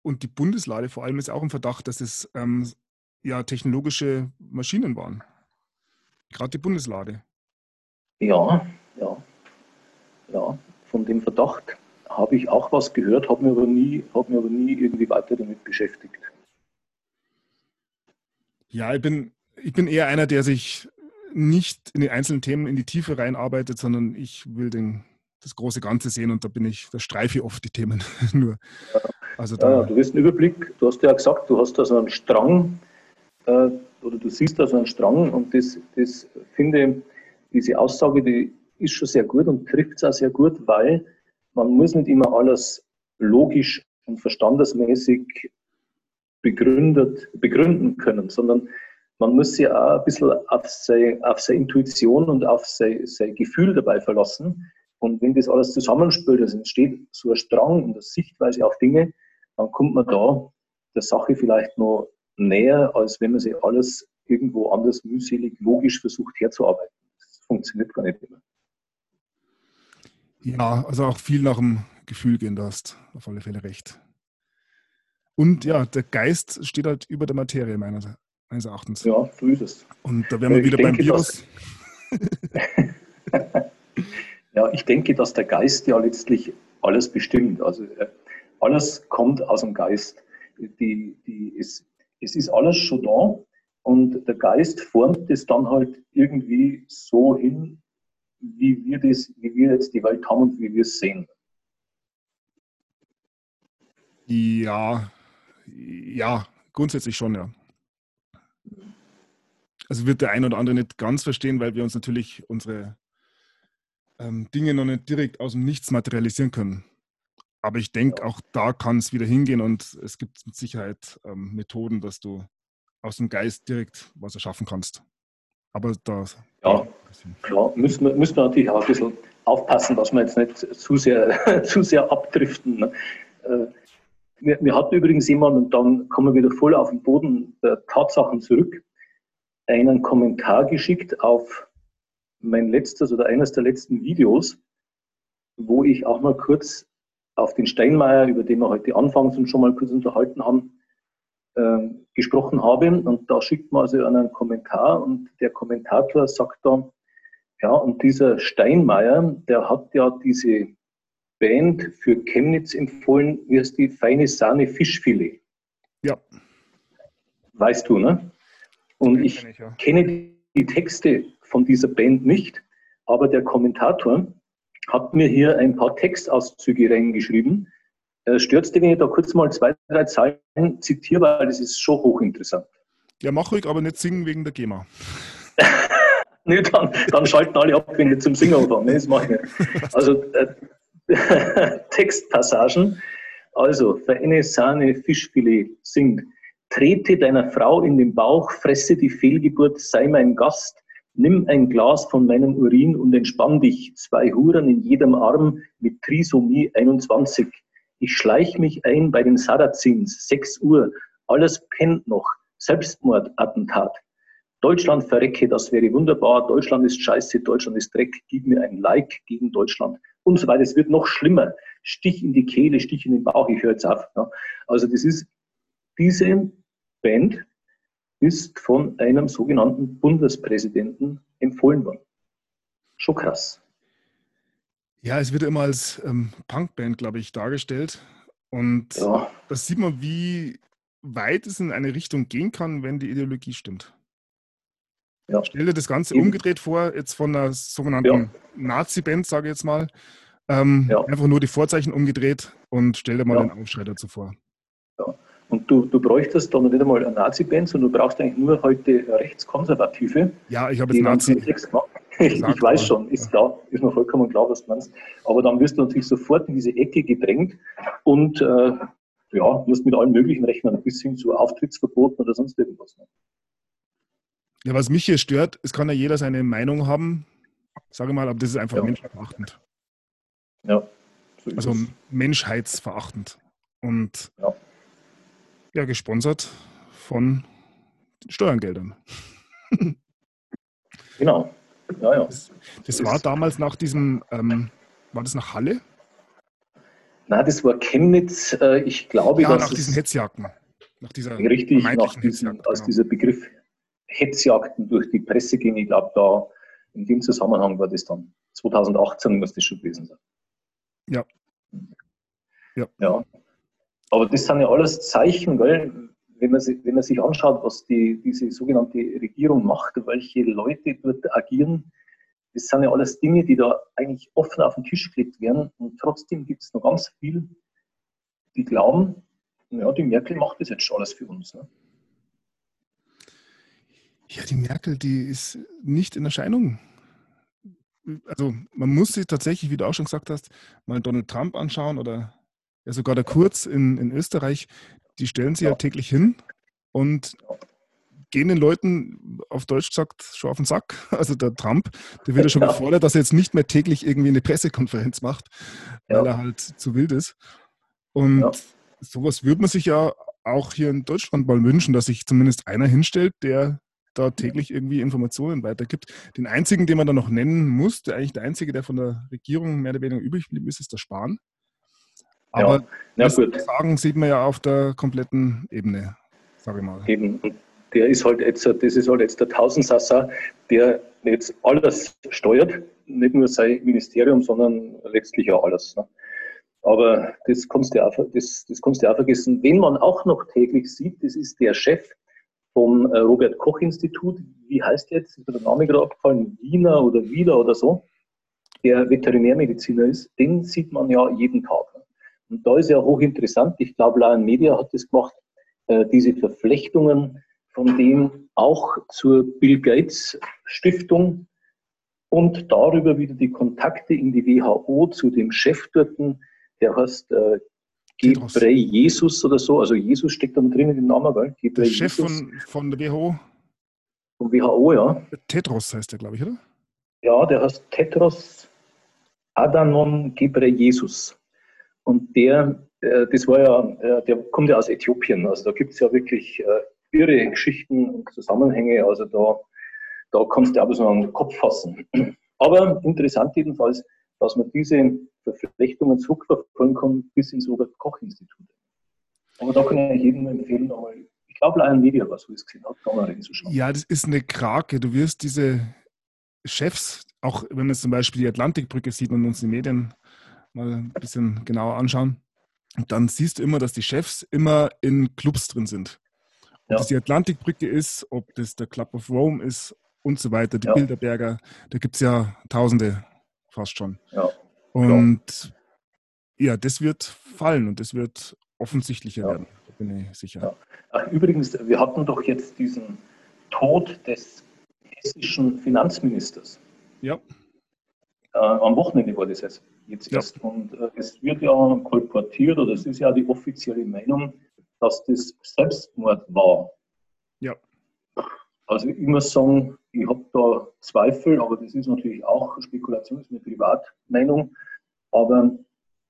und die Bundeslade vor allem ist auch im Verdacht, dass es ähm, ja technologische Maschinen waren. Gerade die Bundeslade. Ja, ja, ja. Von dem Verdacht habe ich auch was gehört, habe mir, aber nie, mir aber nie irgendwie weiter damit beschäftigt. Ja, ich bin, ich bin eher einer, der sich nicht in die einzelnen Themen in die Tiefe reinarbeitet, sondern ich will den, das große Ganze sehen und da bin ich, da streife ich oft die Themen nur. Also da, ja, du wirst einen Überblick, du hast ja gesagt, du hast da so einen Strang äh, oder du siehst da so einen Strang und das, das finde, diese Aussage, die ist schon sehr gut und trifft es auch sehr gut, weil man muss nicht immer alles logisch und verstandesmäßig begründet, begründen können, sondern man muss sich auch ein bisschen auf seine, auf seine Intuition und auf sein, sein Gefühl dabei verlassen. Und wenn das alles zusammenspielt, also entsteht so ein Strang und eine Sichtweise auf Dinge, dann kommt man da der Sache vielleicht noch näher, als wenn man sich alles irgendwo anders mühselig, logisch versucht herzuarbeiten. Das funktioniert gar nicht immer. Ja, also auch viel nach dem Gefühl gehen, du hast auf alle Fälle recht. Und ja, der Geist steht halt über der Materie meiner, meines Erachtens. Ja, so ist es. Und da wären wir wieder denke, beim Virus. ja, ich denke, dass der Geist ja letztlich alles bestimmt. Also äh, alles kommt aus dem Geist. Die, die, es, es ist alles schon da und der Geist formt es dann halt irgendwie so hin, wie wir, das, wie wir jetzt die Welt haben und wie wir es sehen. Ja, ja, grundsätzlich schon, ja. Also wird der ein oder andere nicht ganz verstehen, weil wir uns natürlich unsere ähm, Dinge noch nicht direkt aus dem Nichts materialisieren können. Aber ich denke, auch da kann es wieder hingehen und es gibt mit Sicherheit ähm, Methoden, dass du aus dem Geist direkt was erschaffen kannst. Aber da. Ja, klar, müssen wir, müssen wir natürlich auch ein bisschen aufpassen, dass wir jetzt nicht zu sehr, zu sehr abdriften. Ne? Äh, wir, wir hatten übrigens jemanden, und dann kommen wir wieder voll auf den Boden der Tatsachen zurück, einen Kommentar geschickt auf mein letztes oder eines der letzten Videos, wo ich auch mal kurz auf den Steinmeier, über den wir heute anfangs und schon mal kurz unterhalten haben, äh, gesprochen habe. Und da schickt man also einen Kommentar und der Kommentator sagt dann, ja, und dieser Steinmeier, der hat ja diese Band für Chemnitz empfohlen, wie heißt die feine Sahne Fischfilet. Ja. Weißt du, ne? Und ich, ich ja. kenne die Texte von dieser Band nicht, aber der Kommentator hat mir hier ein paar Textauszüge reingeschrieben. Äh, Stört es dir, wenn ich da kurz mal zwei, drei Zeilen zitiere, weil das ist schon hochinteressant. Ja, mach ruhig, aber nicht singen wegen der GEMA. nee, dann, dann schalten alle ab, wenn ich zum Singen anfange. Nee, das mache ich nicht. Also, äh, Textpassagen. Also, für eine Sahne Fischfilet singt. Trete deiner Frau in den Bauch, fresse die Fehlgeburt, sei mein Gast, Nimm ein Glas von meinem Urin und entspann dich. Zwei Huren in jedem Arm mit Trisomie 21. Ich schleich mich ein bei den Sarazins. 6 Uhr. Alles pennt noch. Selbstmordattentat. Deutschland verrecke, das wäre wunderbar. Deutschland ist scheiße, Deutschland ist Dreck. Gib mir ein Like gegen Deutschland und so weiter. Es wird noch schlimmer. Stich in die Kehle, Stich in den Bauch. Ich höre jetzt auf. Also das ist diese Band, ist von einem sogenannten Bundespräsidenten empfohlen worden. Schon krass. Ja, es wird immer als ähm, Punkband, glaube ich, dargestellt. Und ja. das sieht man, wie weit es in eine Richtung gehen kann, wenn die Ideologie stimmt. Ja. Stell dir das Ganze Eben. umgedreht vor, jetzt von der sogenannten ja. Nazi-Band, sage ich jetzt mal. Ähm, ja. Einfach nur die Vorzeichen umgedreht und stell dir mal den Aufschrei dazu vor. Und du, du bräuchtest dann nicht einmal eine Nazi-Band, sondern du brauchst eigentlich nur heute rechtskonservative. Ja, ich habe jetzt Nazi. Ich weiß schon, ist klar, ist mir vollkommen klar, was du meinst. Aber dann wirst du natürlich sofort in diese Ecke gedrängt und äh, ja, musst mit allen möglichen rechnen, bis hin zu Auftrittsverboten oder sonst irgendwas. Ne? Ja, was mich hier stört, es kann ja jeder seine Meinung haben, sage mal, aber das ist einfach ja. menschenverachtend. Ja. So also menschheitsverachtend. Und ja ja, gesponsert von Steuergeldern. genau. Ja, ja. Das, das war damals nach diesem, ähm, war das nach Halle? Na, das war Chemnitz. Äh, ich glaube, ja, nach diesen Hetzjagden. Nach dieser richtig, nach diesen, als genau. dieser Begriff Hetzjagden durch die Presse ging. Ich glaube, da in dem Zusammenhang war das dann 2018 muss das schon gewesen sein. Ja. Ja. ja. Aber das sind ja alles Zeichen, gell? Wenn, man, wenn man sich anschaut, was die, diese sogenannte Regierung macht, welche Leute dort agieren, das sind ja alles Dinge, die da eigentlich offen auf den Tisch gelegt werden. Und trotzdem gibt es noch ganz viel, die glauben, ja, die Merkel macht das jetzt schon alles für uns. Ne? Ja, die Merkel, die ist nicht in Erscheinung. Also man muss sich tatsächlich, wie du auch schon gesagt hast, mal Donald Trump anschauen oder ja sogar der Kurz in, in Österreich, die stellen sie ja. ja täglich hin und gehen den Leuten auf Deutsch gesagt schon auf den Sack. Also der Trump, der wird ja schon gefordert, dass er jetzt nicht mehr täglich irgendwie eine Pressekonferenz macht, ja. weil er halt zu wild ist. Und ja. sowas würde man sich ja auch hier in Deutschland mal wünschen, dass sich zumindest einer hinstellt, der da täglich irgendwie Informationen weitergibt. Den einzigen, den man da noch nennen muss, der eigentlich der einzige, der von der Regierung mehr oder weniger übrig blieb, ist, ist der Spahn. Aber ja, ja. Sagen sieht man ja auf der kompletten Ebene, sage ich mal. Eben. Der ist halt jetzt, das ist halt jetzt der Tausendsasser, der jetzt alles steuert, nicht nur sein Ministerium, sondern letztlich auch alles. Ne? Aber das kannst, du auch, das, das kannst du auch vergessen. Wen man auch noch täglich sieht, das ist der Chef vom äh, Robert Koch Institut. Wie heißt der jetzt? Ist mir der Name gerade abgefallen? Wiener oder Wieler oder so. Der Veterinärmediziner ist. Den sieht man ja jeden Tag. Und da ist ja hochinteressant, ich glaube, Lion Media hat das gemacht, äh, diese Verflechtungen von dem auch zur Bill Gates Stiftung und darüber wieder die Kontakte in die WHO zu dem Chef dort, der heißt äh, Gebrey Jesus oder so, also Jesus steckt da drin in dem Namen, gell? Gebrey der Chef von, von der WHO. Von WHO, ja. Tedros heißt der, glaube ich, oder? Ja, der heißt Tetros Adanon Gebreyesus. Und der, äh, das war ja, äh, der kommt ja aus Äthiopien. Also da gibt es ja wirklich äh, irre Geschichten und Zusammenhänge. Also da, da kannst du aber so einen Kopf fassen. Aber interessant jedenfalls, dass man diese Verflechtungen zurückverfolgen kann bis ins Robert-Koch-Institut. Aber da kann ich jedem empfehlen, nochmal, ich glaube, Lion Media was, wo ich es gesehen habe, da mal reinzuschauen. Ja, das ist eine Krake. Du wirst diese Chefs, auch wenn man zum Beispiel die Atlantikbrücke sieht und uns die Medien mal ein bisschen genauer anschauen, dann siehst du immer, dass die Chefs immer in Clubs drin sind. Ob ja. das die Atlantikbrücke ist, ob das der Club of Rome ist und so weiter, die ja. Bilderberger, da gibt es ja Tausende fast schon. Ja. Und ja, das wird fallen und das wird offensichtlicher werden, da bin ich sicher. Ach, übrigens, wir hatten doch jetzt diesen Tod des hessischen Finanzministers. Ja. Äh, am Wochenende war das jetzt, jetzt ja. erst. Und äh, es wird ja kolportiert, oder es ist ja die offizielle Meinung, dass das Selbstmord war. Ja. Also ich muss sagen, ich habe da Zweifel, aber das ist natürlich auch Spekulation, das ist eine Privatmeinung. Aber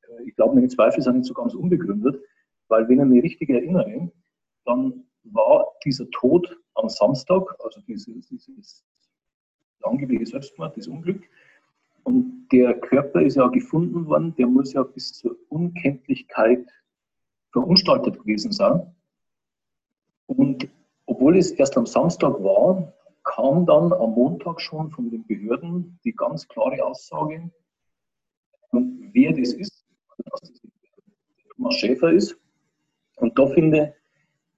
äh, ich glaube, meine Zweifel sind nicht so ganz unbegründet, weil wenn ich mich richtig erinnere, dann war dieser Tod am Samstag, also dieses, dieses angebliche Selbstmord, das Unglück. Und der Körper ist ja gefunden worden, der muss ja bis zur Unkenntlichkeit verunstaltet gewesen sein. Und obwohl es erst am Samstag war, kam dann am Montag schon von den Behörden die ganz klare Aussage, wer das ist, dass das Thomas Schäfer ist. Und da finde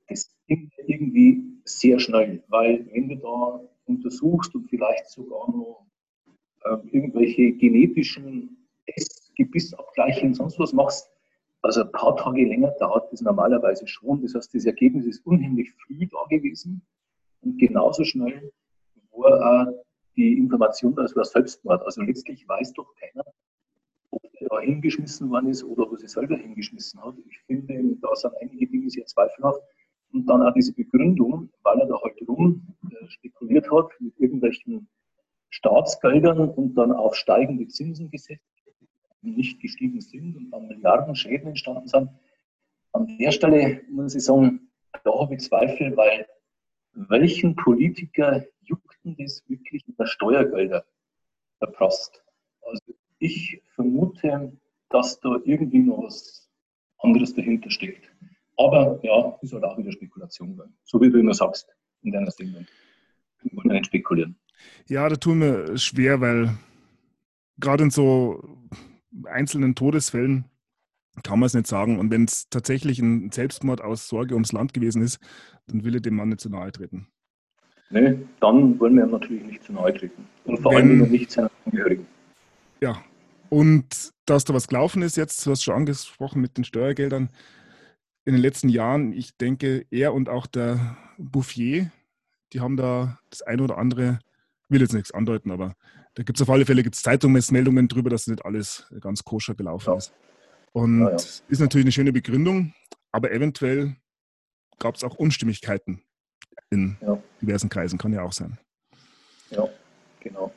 ich, das irgendwie sehr schnell, weil wenn du da untersuchst und vielleicht sogar noch äh, irgendwelche genetischen Tests, Gebissabgleiche und sonst was machst, also ein paar Tage länger dauert das normalerweise schon. Das heißt, das Ergebnis ist unheimlich früh da gewesen und genauso schnell war auch die Information, dass war Selbstmord. Also letztlich weiß doch keiner, ob er da hingeschmissen worden ist oder er sich selber hingeschmissen hat. Ich finde, da sind einige Dinge sehr zweifelhaft. Und dann auch diese Begründung, weil er da halt rum äh, spekuliert hat mit irgendwelchen Staatsgeldern und dann auf steigende Zinsen gesetzt, die nicht gestiegen sind und dann Milliarden Schäden entstanden sind. An der Stelle muss ich sagen, da habe ich Zweifel, weil welchen Politiker juckten das wirklich über Steuergelder erprasst? Also ich vermute, dass da irgendwie noch was anderes dahinter steckt. Aber ja, ist halt auch wieder Spekulation. So wie du immer sagst in deiner Sendung. Wir wollen ja nicht spekulieren. Ja, da tun wir schwer, weil gerade in so einzelnen Todesfällen kann man es nicht sagen. Und wenn es tatsächlich ein Selbstmord aus Sorge ums Land gewesen ist, dann will ich dem Mann nicht zu nahe treten. Nee, dann wollen wir ihm natürlich nicht zu nahe treten. Und vor wenn, allem nicht seinen Angehörigen. Ja, und dass da was gelaufen ist jetzt, du hast schon angesprochen mit den Steuergeldern, in den letzten Jahren, ich denke, er und auch der Bouffier, die haben da das eine oder andere, will jetzt nichts andeuten, aber da gibt es auf alle Fälle gibt's Zeitungsmeldungen darüber, dass nicht alles ganz koscher gelaufen ja. ist. Und ja, ja. ist natürlich eine schöne Begründung, aber eventuell gab es auch Unstimmigkeiten in diversen Kreisen, kann ja auch sein. Ja, genau.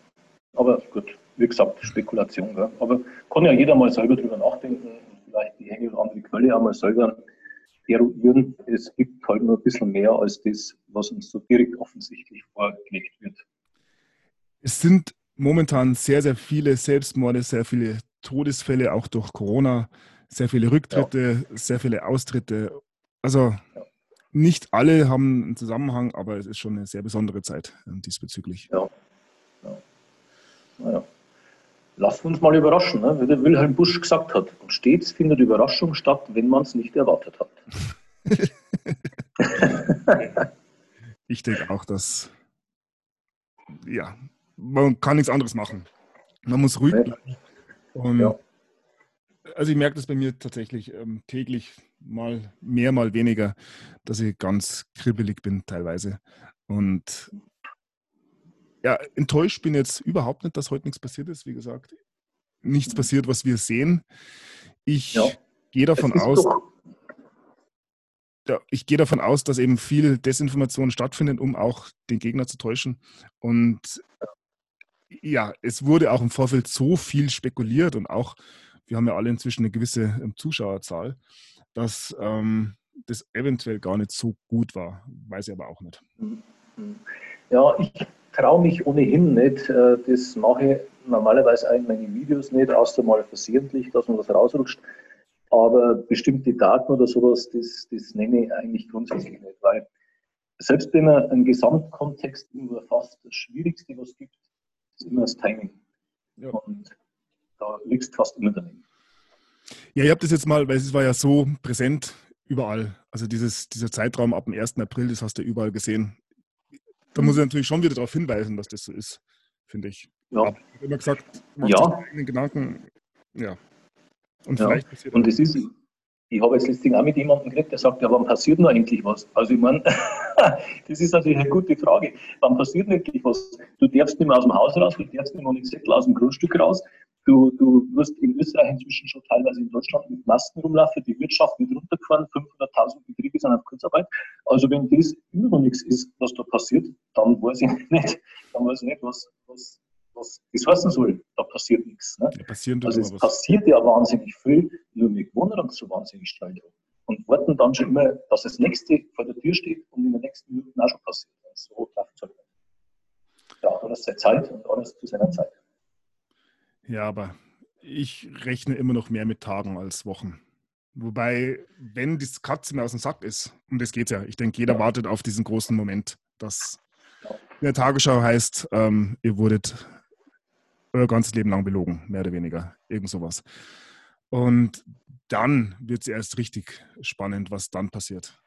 Aber gut, wie gesagt, Spekulation. Gell? Aber kann ja jeder mal selber drüber nachdenken und vielleicht die eine oder andere Quelle auch mal selber eruieren. Es gibt halt nur ein bisschen mehr als das, was uns so direkt offensichtlich vorgelegt wird. Es sind momentan sehr, sehr viele Selbstmorde, sehr viele Todesfälle, auch durch Corona, sehr viele Rücktritte, ja. sehr viele Austritte. Also nicht alle haben einen Zusammenhang, aber es ist schon eine sehr besondere Zeit ähm, diesbezüglich. Ja. ja. Naja. Lasst uns mal überraschen, ne? wie der Wilhelm Busch gesagt hat. Und stets findet Überraschung statt, wenn man es nicht erwartet hat. ich denke auch, dass ja, man kann nichts anderes machen. Man muss ruhig bleiben. Und ja. Also ich merke das bei mir tatsächlich ähm, täglich mal mehr, mal weniger, dass ich ganz kribbelig bin teilweise. Und ja, enttäuscht bin jetzt überhaupt nicht, dass heute nichts passiert ist. Wie gesagt, nichts mhm. passiert, was wir sehen. Ich ja. gehe davon aus, ja, ich gehe davon aus, dass eben viel Desinformation stattfindet, um auch den Gegner zu täuschen. Und ja, es wurde auch im Vorfeld so viel spekuliert und auch, wir haben ja alle inzwischen eine gewisse ähm, Zuschauerzahl, dass ähm, das eventuell gar nicht so gut war. Weiß ich aber auch nicht. Ja, ich traue mich ohnehin nicht. Äh, das mache ich normalerweise in meinen Videos nicht, außer mal versehentlich, dass man was rausrutscht. Aber bestimmte Daten oder sowas, das, das nenne ich eigentlich grundsätzlich nicht, weil selbst wenn man einen Gesamtkontext immer fast das Schwierigste, was es gibt, ist immer das Timing. Ja. Und da liegst fast immer daneben. Ja, ich habe das jetzt mal, weil es war ja so präsent überall. Also dieses, dieser Zeitraum ab dem 1. April, das hast du überall gesehen. Da muss ich natürlich schon wieder darauf hinweisen, dass das so ist, finde ich. Ja. Aber ich habe immer gesagt, ja. Gedanken, ja. Und ja. vielleicht passiert Und das ist, ich habe jetzt letztens auch mit jemandem geredet, der sagt, ja, wann passiert noch endlich was? Also ich meine, das ist natürlich eine gute Frage. Wann passiert endlich was? Du darfst nicht mehr aus dem Haus raus, du darfst nicht mehr mit Zettel aus dem Grundstück raus. Du, du wirst in Österreich inzwischen schon teilweise in Deutschland mit Masken rumlaufen, die Wirtschaft wird runtergefahren, 500.000 Betriebe sind auf Kurzarbeit. Also wenn das immer noch nichts ist, was da passiert, dann weiß ich nicht, dann weiß ich nicht, was, was, was das heißen soll. Da passiert nichts. Ne? Ja, also es was. passiert ja wahnsinnig viel, nur wir gewohnen uns so wahnsinnig schnell drauf. Und warten dann schon immer, dass das nächste vor der Tür steht und in den nächsten Minuten auch schon passiert. So darf es Ja, alles seine Zeit und alles zu seiner Zeit. Ja, aber ich rechne immer noch mehr mit Tagen als Wochen. Wobei, wenn die Katze mir aus dem Sack ist, um das geht ja, ich denke, jeder ja. wartet auf diesen großen Moment, dass in der Tagesschau heißt, ähm, ihr wurdet euer ganzes Leben lang belogen, mehr oder weniger. Irgend sowas. Und dann wird es erst richtig spannend, was dann passiert.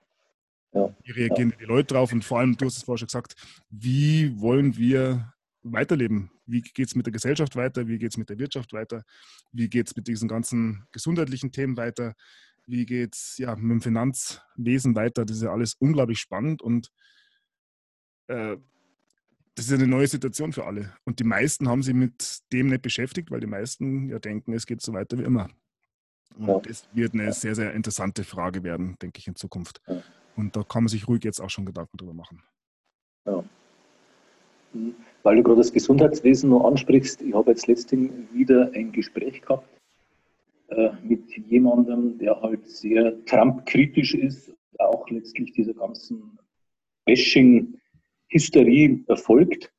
Ja. Wie reagieren ja. die Leute drauf? Und vor allem, du hast es vorher schon gesagt, wie wollen wir weiterleben? Wie geht es mit der Gesellschaft weiter? Wie geht es mit der Wirtschaft weiter? Wie geht es mit diesen ganzen gesundheitlichen Themen weiter? Wie geht es ja, mit dem Finanzwesen weiter? Das ist ja alles unglaublich spannend und äh, das ist eine neue Situation für alle. Und die meisten haben sich mit dem nicht beschäftigt, weil die meisten ja denken, es geht so weiter wie immer. Und ja. das wird eine sehr, sehr interessante Frage werden, denke ich, in Zukunft. Ja. Und da kann man sich ruhig jetzt auch schon Gedanken drüber machen. Ja. Mhm. Weil du gerade das Gesundheitswesen noch ansprichst, ich habe jetzt letztens wieder ein Gespräch gehabt äh, mit jemandem, der halt sehr Trump-kritisch ist, auch letztlich dieser ganzen Bashing- Hysterie erfolgt.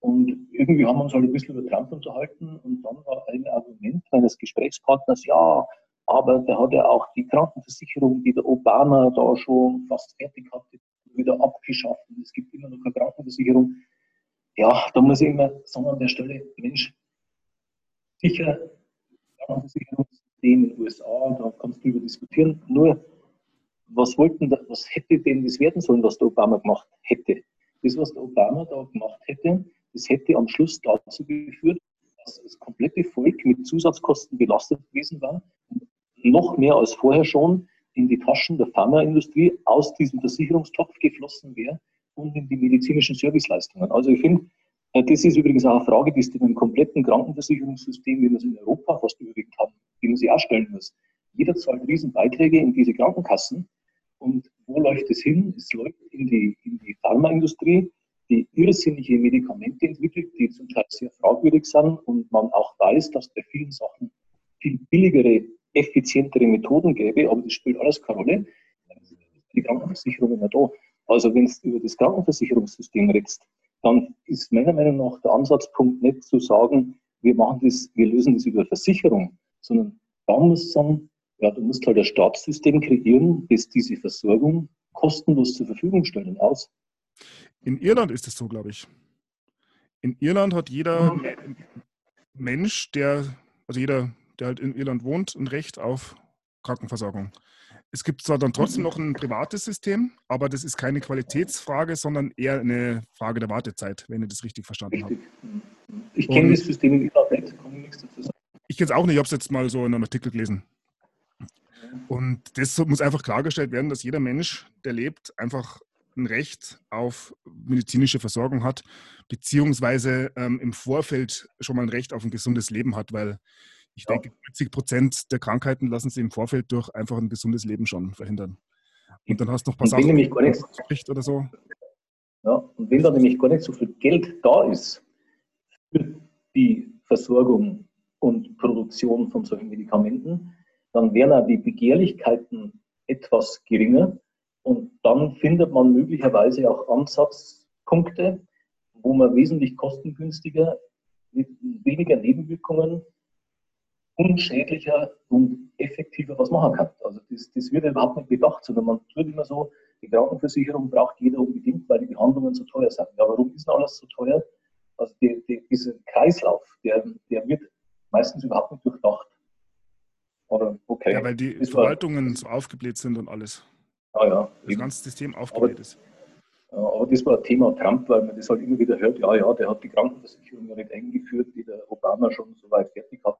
Und irgendwie haben wir uns halt ein bisschen über Trump unterhalten und dann war ein Argument meines Gesprächspartners, ja, aber der hat ja auch die Krankenversicherung, die der Obama da schon fast fertig hatte, wieder abgeschafft. Und es gibt immer noch eine Krankenversicherung. Ja, da muss ich immer sagen an der Stelle, Mensch, sicher, Krankenversicherungssystem in den USA, da kannst du darüber diskutieren. Nur, was wollten, was hätte denn das werden sollen, was der Obama gemacht hätte? Das, was der Obama da gemacht hätte, das hätte am Schluss dazu geführt, dass das komplette Volk mit Zusatzkosten belastet gewesen war und noch mehr als vorher schon in die Taschen der Pharmaindustrie aus diesem Versicherungstopf geflossen wäre und in die medizinischen Serviceleistungen. Also ich finde, äh, das ist übrigens auch eine Frage, die es im kompletten Krankenversicherungssystem, wie wir es in Europa fast überwiegend haben, die man sich auch stellen muss. Jeder zahlt Riesenbeiträge in diese Krankenkassen und wo läuft es hin? Es läuft in die, in die Pharmaindustrie, die irrsinnige Medikamente entwickelt, die zum Teil sehr fragwürdig sind und man auch weiß, dass bei vielen Sachen viel billigere, effizientere Methoden gäbe, aber das spielt alles keine Rolle. Die Krankenversicherung ja da. Also wenn es über das Krankenversicherungssystem redest, dann ist meiner Meinung nach der Ansatzpunkt nicht zu sagen, wir machen das, wir lösen das über Versicherung, sondern da muss sagen, ja, du musst halt ein Staatssystem kreieren, das diese Versorgung kostenlos zur Verfügung stellen aus. In Irland ist es so, glaube ich. In Irland hat jeder mhm. Mensch, der, also jeder, der halt in Irland wohnt, ein Recht auf Krankenversorgung. Es gibt zwar dann trotzdem noch ein privates System, aber das ist keine Qualitätsfrage, sondern eher eine Frage der Wartezeit, wenn ich das richtig verstanden richtig. habe. Ich kenne das System in Irland nicht, kann ich nichts dazu sagen. Ich kenne es auch nicht, ich habe es jetzt mal so in einem Artikel gelesen. Und das muss einfach klargestellt werden, dass jeder Mensch, der lebt, einfach ein Recht auf medizinische Versorgung hat, beziehungsweise ähm, im Vorfeld schon mal ein Recht auf ein gesundes Leben hat, weil ich ja. denke, 90 Prozent der Krankheiten lassen sich im Vorfeld durch einfach ein gesundes Leben schon verhindern. Und dann hast du noch ein paar Sachen, nämlich gar nicht, oder so. Ja, und wenn da nämlich gar nicht so viel Geld da ist für die Versorgung und Produktion von solchen Medikamenten, dann wären auch die Begehrlichkeiten etwas geringer und dann findet man möglicherweise auch Ansatzpunkte, wo man wesentlich kostengünstiger mit weniger Nebenwirkungen unschädlicher und effektiver was machen kann. Also das, das wird überhaupt nicht bedacht, sondern man tut immer so, die Krankenversicherung braucht jeder unbedingt, weil die Behandlungen so teuer sind. Ja, warum ist denn alles so teuer? Also die, die, dieser Kreislauf, der, der wird meistens überhaupt nicht durchdacht. Oder okay. Ja, weil die das Verwaltungen war, so aufgebläht sind und alles. Ah, ja. Das eben. ganze System aufgebläht aber, ist. Aber das war Thema Trump, weil man das halt immer wieder hört, ja, ja, der hat die Krankenversicherung ja nicht eingeführt, die der Obama schon so weit fertig hatte.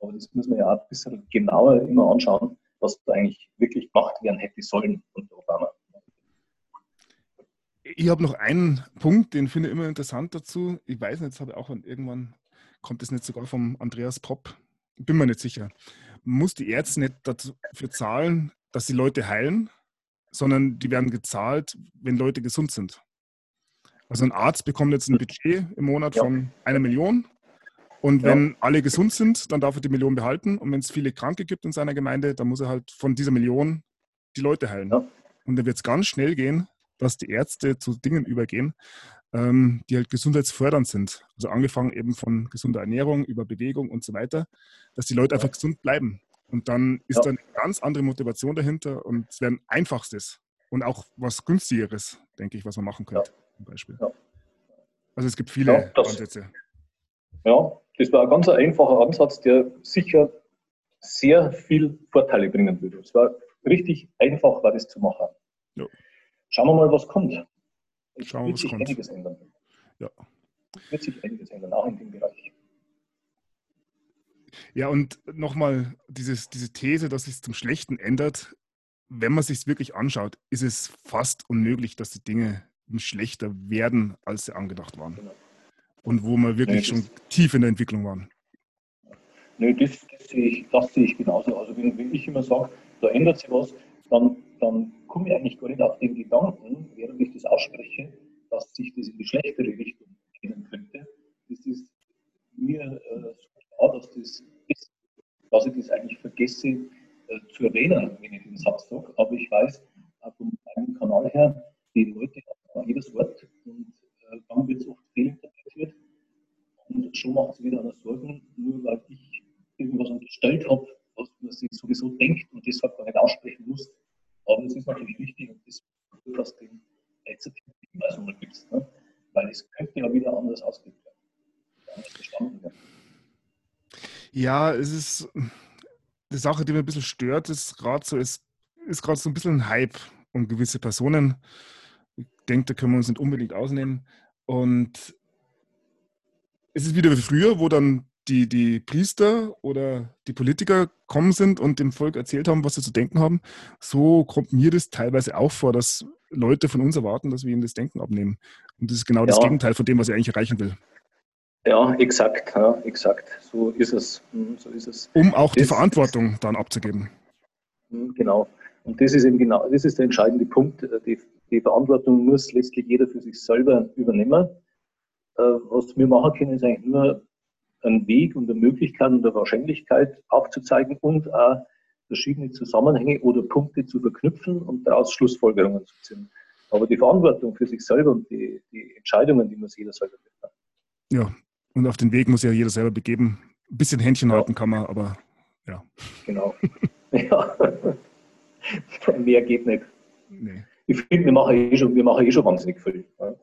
Aber das muss man ja auch ein bisschen genauer immer anschauen, was da eigentlich wirklich gemacht werden hätte sollen unter Obama. Ich habe noch einen Punkt, den finde ich immer interessant dazu. Ich weiß nicht, jetzt habe ich auch irgendwann, kommt das nicht sogar vom Andreas Popp, bin mir nicht sicher. Muss die Ärzte nicht dafür zahlen, dass die Leute heilen, sondern die werden gezahlt, wenn Leute gesund sind. Also ein Arzt bekommt jetzt ein Budget im Monat ja. von einer Million und wenn ja. alle gesund sind, dann darf er die Million behalten und wenn es viele Kranke gibt in seiner Gemeinde, dann muss er halt von dieser Million die Leute heilen. Ja. Und dann wird es ganz schnell gehen, dass die Ärzte zu Dingen übergehen, ähm, die halt gesundheitsfördernd sind. Also angefangen eben von gesunder Ernährung über Bewegung und so weiter, dass die Leute einfach gesund bleiben. Und dann ist ja. da eine ganz andere Motivation dahinter und es wäre ein einfachstes und auch was günstigeres, denke ich, was man machen könnte, ja. zum Beispiel. Also es gibt viele das, Ansätze. Ja, das war ein ganz einfacher Ansatz, der sicher sehr viel Vorteile bringen würde. Es war richtig einfach, war das zu machen. Schauen wir mal, was kommt. Es Schauen wird sich kommt. einiges ändern. Ja. Es wird sich einiges ändern, auch in dem Bereich. Ja, und nochmal diese These, dass es zum Schlechten ändert. Wenn man sich wirklich anschaut, ist es fast unmöglich, dass die Dinge schlechter werden, als sie angedacht waren. Genau. Und wo wir wirklich nee, schon tief in der Entwicklung waren. Nö, das, das, sehe ich, das sehe ich genauso. Also wenn, wenn ich immer sage, da ändert sich was, dann, dann komme ich eigentlich gar nicht auf den Gedanken, während ich das ausspreche, dass sich das in die schlechtere Richtung gehen könnte. Das ist mir äh, so klar, dass, das ist, dass ich das eigentlich vergesse äh, zu erwähnen, wenn ich den Satz sage. Aber ich weiß äh, von meinem Kanal her, die Leute haben jedes Wort und äh, dann wird es oft fehlinterpretiert. Und schon macht es wieder eine Sorgen, nur weil ich irgendwas unterstellt habe, was man sich sowieso denkt und deshalb gar nicht aussprechen muss. Aber es ist natürlich wichtig und das ist dass du jetzt Hinweisungen gibst, ne? weil es könnte ja wieder anders werden. Ja, es ist die Sache, die mir ein bisschen stört, ist gerade so, es ist gerade so ein bisschen ein Hype um gewisse Personen. Ich denke, da können wir uns nicht unbedingt ausnehmen. Und es ist wieder wie früher, wo dann die, die Priester oder die Politiker kommen sind und dem Volk erzählt haben, was sie zu denken haben, so kommt mir das teilweise auch vor, dass Leute von uns erwarten, dass wir ihnen das Denken abnehmen. Und das ist genau ja. das Gegenteil von dem, was ich eigentlich erreichen will. Ja, exakt, ja, exakt. So ist es. Hm, so ist es. Um auch das, die Verantwortung dann abzugeben. Hm, genau. Und das ist eben genau, das ist der entscheidende Punkt. Die, die Verantwortung muss letztlich jeder für sich selber übernehmen. Äh, was wir machen können, ist eigentlich nur einen Weg und eine Möglichkeit und eine Wahrscheinlichkeit aufzuzeigen und auch verschiedene Zusammenhänge oder Punkte zu verknüpfen und daraus Schlussfolgerungen zu ziehen. Aber die Verantwortung für sich selber und die, die Entscheidungen, die muss jeder selber treffen. Ja, und auf den Weg muss ja jeder selber begeben. Ein bisschen Händchen ja. halten kann man, aber ja. Genau. ja. Mehr geht nicht. Nee. Ich finde, wir machen eh schon, wir machen eh schon wahnsinnig viel. Ja,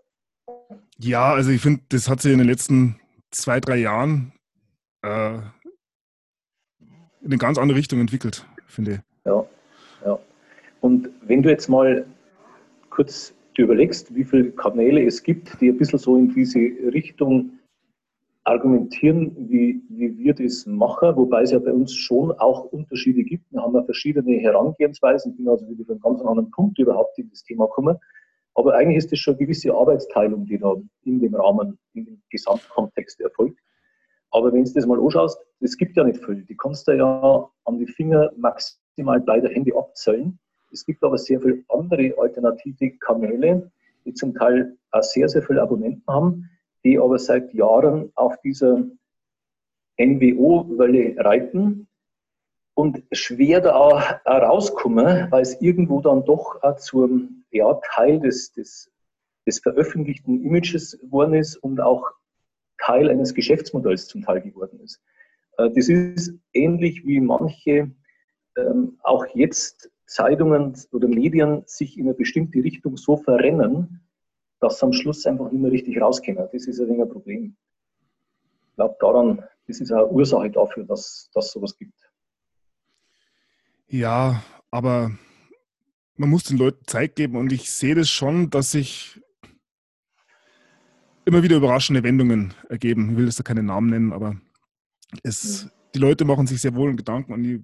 ja also ich finde, das hat sich in den letzten zwei, drei Jahren äh, in eine ganz andere Richtung entwickelt, finde ich. Ja, ja. Und wenn du jetzt mal kurz überlegst, wie viele Kanäle es gibt, die ein bisschen so in diese Richtung argumentieren, wie, wie wir das machen, wobei es ja bei uns schon auch Unterschiede gibt. Wir haben ja verschiedene Herangehensweisen, ich bin also wieder von einem ganz anderen Punkt überhaupt in das Thema gekommen. Aber eigentlich ist das schon eine gewisse Arbeitsteilung, die da in dem Rahmen, in dem Gesamtkontext erfolgt. Aber wenn du das mal anschaust, es gibt ja nicht viel. Die kannst du ja an die Finger maximal beide Hände abzählen. Es gibt aber sehr viele andere alternative Kanäle, die zum Teil auch sehr, sehr viele Abonnenten haben, die aber seit Jahren auf dieser NWO-Welle reiten und schwer da auch rauskommen, weil es irgendwo dann doch auch zum ja, Teil des, des, des veröffentlichten Images geworden ist und auch Teil eines Geschäftsmodells zum Teil geworden ist. Äh, das ist ähnlich wie manche ähm, auch jetzt Zeitungen oder Medien sich in eine bestimmte Richtung so verrennen, dass sie am Schluss einfach nicht mehr richtig rauskommen. Das ist ein wenig ein Problem. Ich glaube, daran, das ist eine Ursache dafür, dass es sowas gibt. Ja, aber man muss den Leuten Zeit geben und ich sehe das schon, dass sich immer wieder überraschende Wendungen ergeben. Ich will jetzt da keine Namen nennen, aber es, die Leute machen sich sehr wohl Gedanken und die,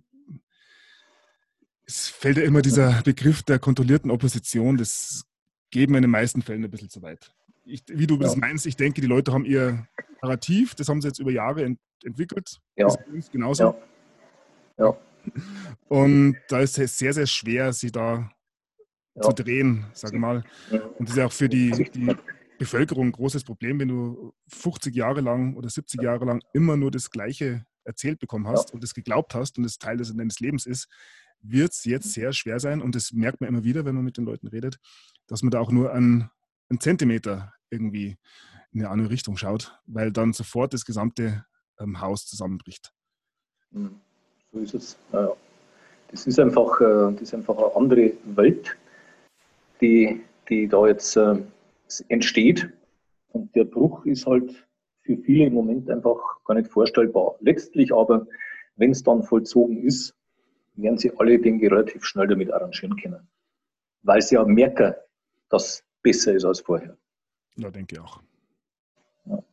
es fällt ja immer dieser Begriff der kontrollierten Opposition. Das geht mir in den meisten Fällen ein bisschen zu weit. Ich, wie du ja. das meinst, ich denke, die Leute haben ihr Narrativ, das haben sie jetzt über Jahre ent entwickelt. Ja. Genauso. Ja. ja. Und da ist es sehr, sehr schwer, sie da ja. zu drehen, sage mal. Und das ist ja auch für die, die Bevölkerung ein großes Problem, wenn du 50 Jahre lang oder 70 Jahre lang immer nur das Gleiche erzählt bekommen hast ja. und das geglaubt hast und es Teil deines Lebens ist, wird es jetzt sehr schwer sein. Und das merkt man immer wieder, wenn man mit den Leuten redet, dass man da auch nur einen, einen Zentimeter irgendwie in eine andere Richtung schaut, weil dann sofort das gesamte ähm, Haus zusammenbricht. Hm, so ist es. Ja, das ist einfach, äh, das ist einfach eine andere Welt, die, die da jetzt äh, entsteht. Und der Bruch ist halt für viele im Moment einfach gar nicht vorstellbar. Letztlich aber, wenn es dann vollzogen ist, werden sie alle, ich, relativ schnell damit arrangieren können. Weil sie ja merken, dass es besser ist als vorher. Ja, denke ich auch. Ja.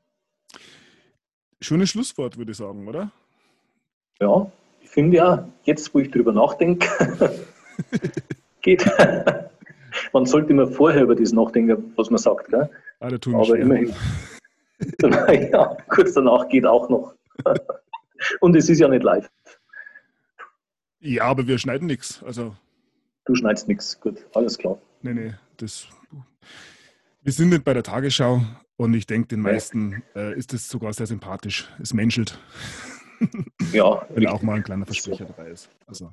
Schönes Schlusswort, würde ich sagen, oder? Ja, ich finde ja, jetzt wo ich drüber nachdenke, geht. man sollte immer vorher über das nachdenken, was man sagt. Gell? Ah, da tun Aber immerhin. ja, kurz danach geht auch noch. Und es ist ja nicht live. Ja, aber wir schneiden nichts. Also. Du schneidest nichts, gut, alles klar. Nee, nee, das. Wir sind nicht bei der Tagesschau und ich denke, den meisten äh, ist es sogar sehr sympathisch. Es menschelt. Ja. Wenn auch mal ein kleiner Versprecher dabei ist. Also,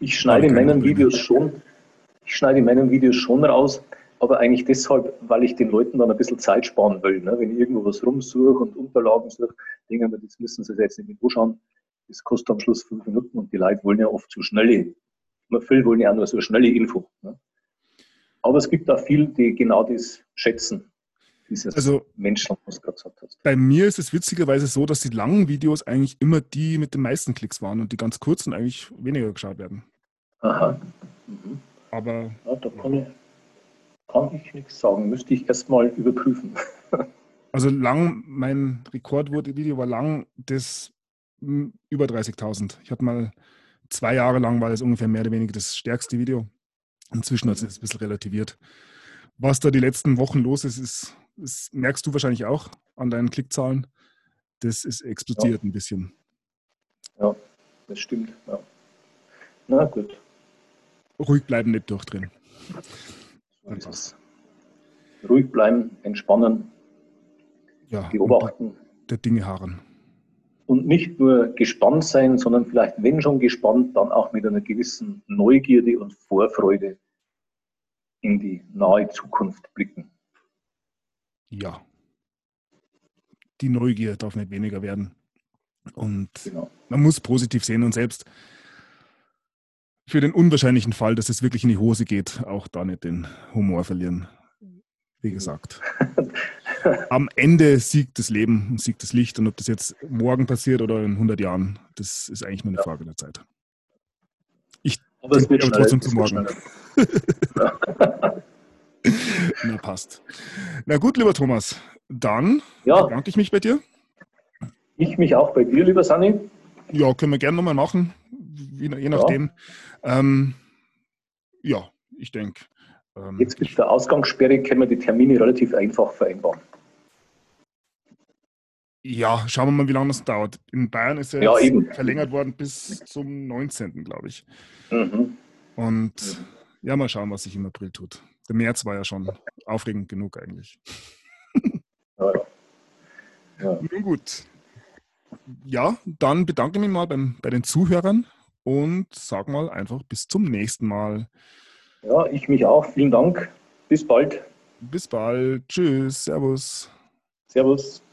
ich schneide in meinen Videos schon ich schneide in meinen Videos schon raus, aber eigentlich deshalb, weil ich den Leuten dann ein bisschen Zeit sparen will. Ne? Wenn ich irgendwo was rumsuche und Unterlagen suche, denke ich das müssen sie jetzt nicht anschauen. Das kostet am Schluss fünf Minuten und die Leute wollen ja oft so schnelle, viele wollen ja auch nur so schnelle Info. Ne? Aber es gibt auch viele, die genau das schätzen. Dieses also, Menschen, was du gesagt hast. Bei mir ist es witzigerweise so, dass die langen Videos eigentlich immer die mit den meisten Klicks waren und die ganz kurzen eigentlich weniger geschaut werden. Aha. Mhm. Aber. Ja, da kann ich, kann ich nichts sagen. Müsste ich erstmal überprüfen. Also lang, mein Rekordvideo war lang, das hm, über 30.000. Ich hatte mal zwei Jahre lang, war das ungefähr mehr oder weniger das stärkste Video. Inzwischen hat es ein bisschen relativiert. Was da die letzten Wochen los ist, ist, das merkst du wahrscheinlich auch an deinen Klickzahlen. Das ist explodiert ja. ein bisschen. Ja, das stimmt. Ja. Na gut ruhig bleiben, nicht durchdrehen. Ruhig bleiben, entspannen, ja, beobachten. Der Dinge harren. Und nicht nur gespannt sein, sondern vielleicht, wenn schon gespannt, dann auch mit einer gewissen Neugierde und Vorfreude in die nahe Zukunft blicken. Ja. Die Neugier darf nicht weniger werden. Und genau. man muss positiv sehen und selbst für den unwahrscheinlichen Fall, dass es wirklich in die Hose geht, auch da nicht den Humor verlieren. Wie gesagt. Am Ende siegt das Leben und siegt das Licht. Und ob das jetzt morgen passiert oder in 100 Jahren, das ist eigentlich nur eine Frage der Zeit. Ich aber es wird aber trotzdem zu morgen. Na, passt. Na gut, lieber Thomas, dann ja. bedanke ich mich bei dir. Ich mich auch bei dir, lieber Sani. Ja, können wir gerne nochmal machen je nachdem. Ja, ähm, ja ich denke. Ähm, Jetzt mit der Ausgangssperre können wir die Termine relativ einfach vereinbaren. Ja, schauen wir mal, wie lange das dauert. In Bayern ist ja, ja verlängert worden bis zum 19., glaube ich. Mhm. Und mhm. ja, mal schauen, was sich im April tut. Der März war ja schon aufregend genug eigentlich. Ja, ja. Ja. Nun gut. Ja, dann bedanke ich mich mal beim, bei den Zuhörern und sag mal einfach bis zum nächsten Mal. Ja, ich mich auch. Vielen Dank. Bis bald. Bis bald. Tschüss. Servus. Servus.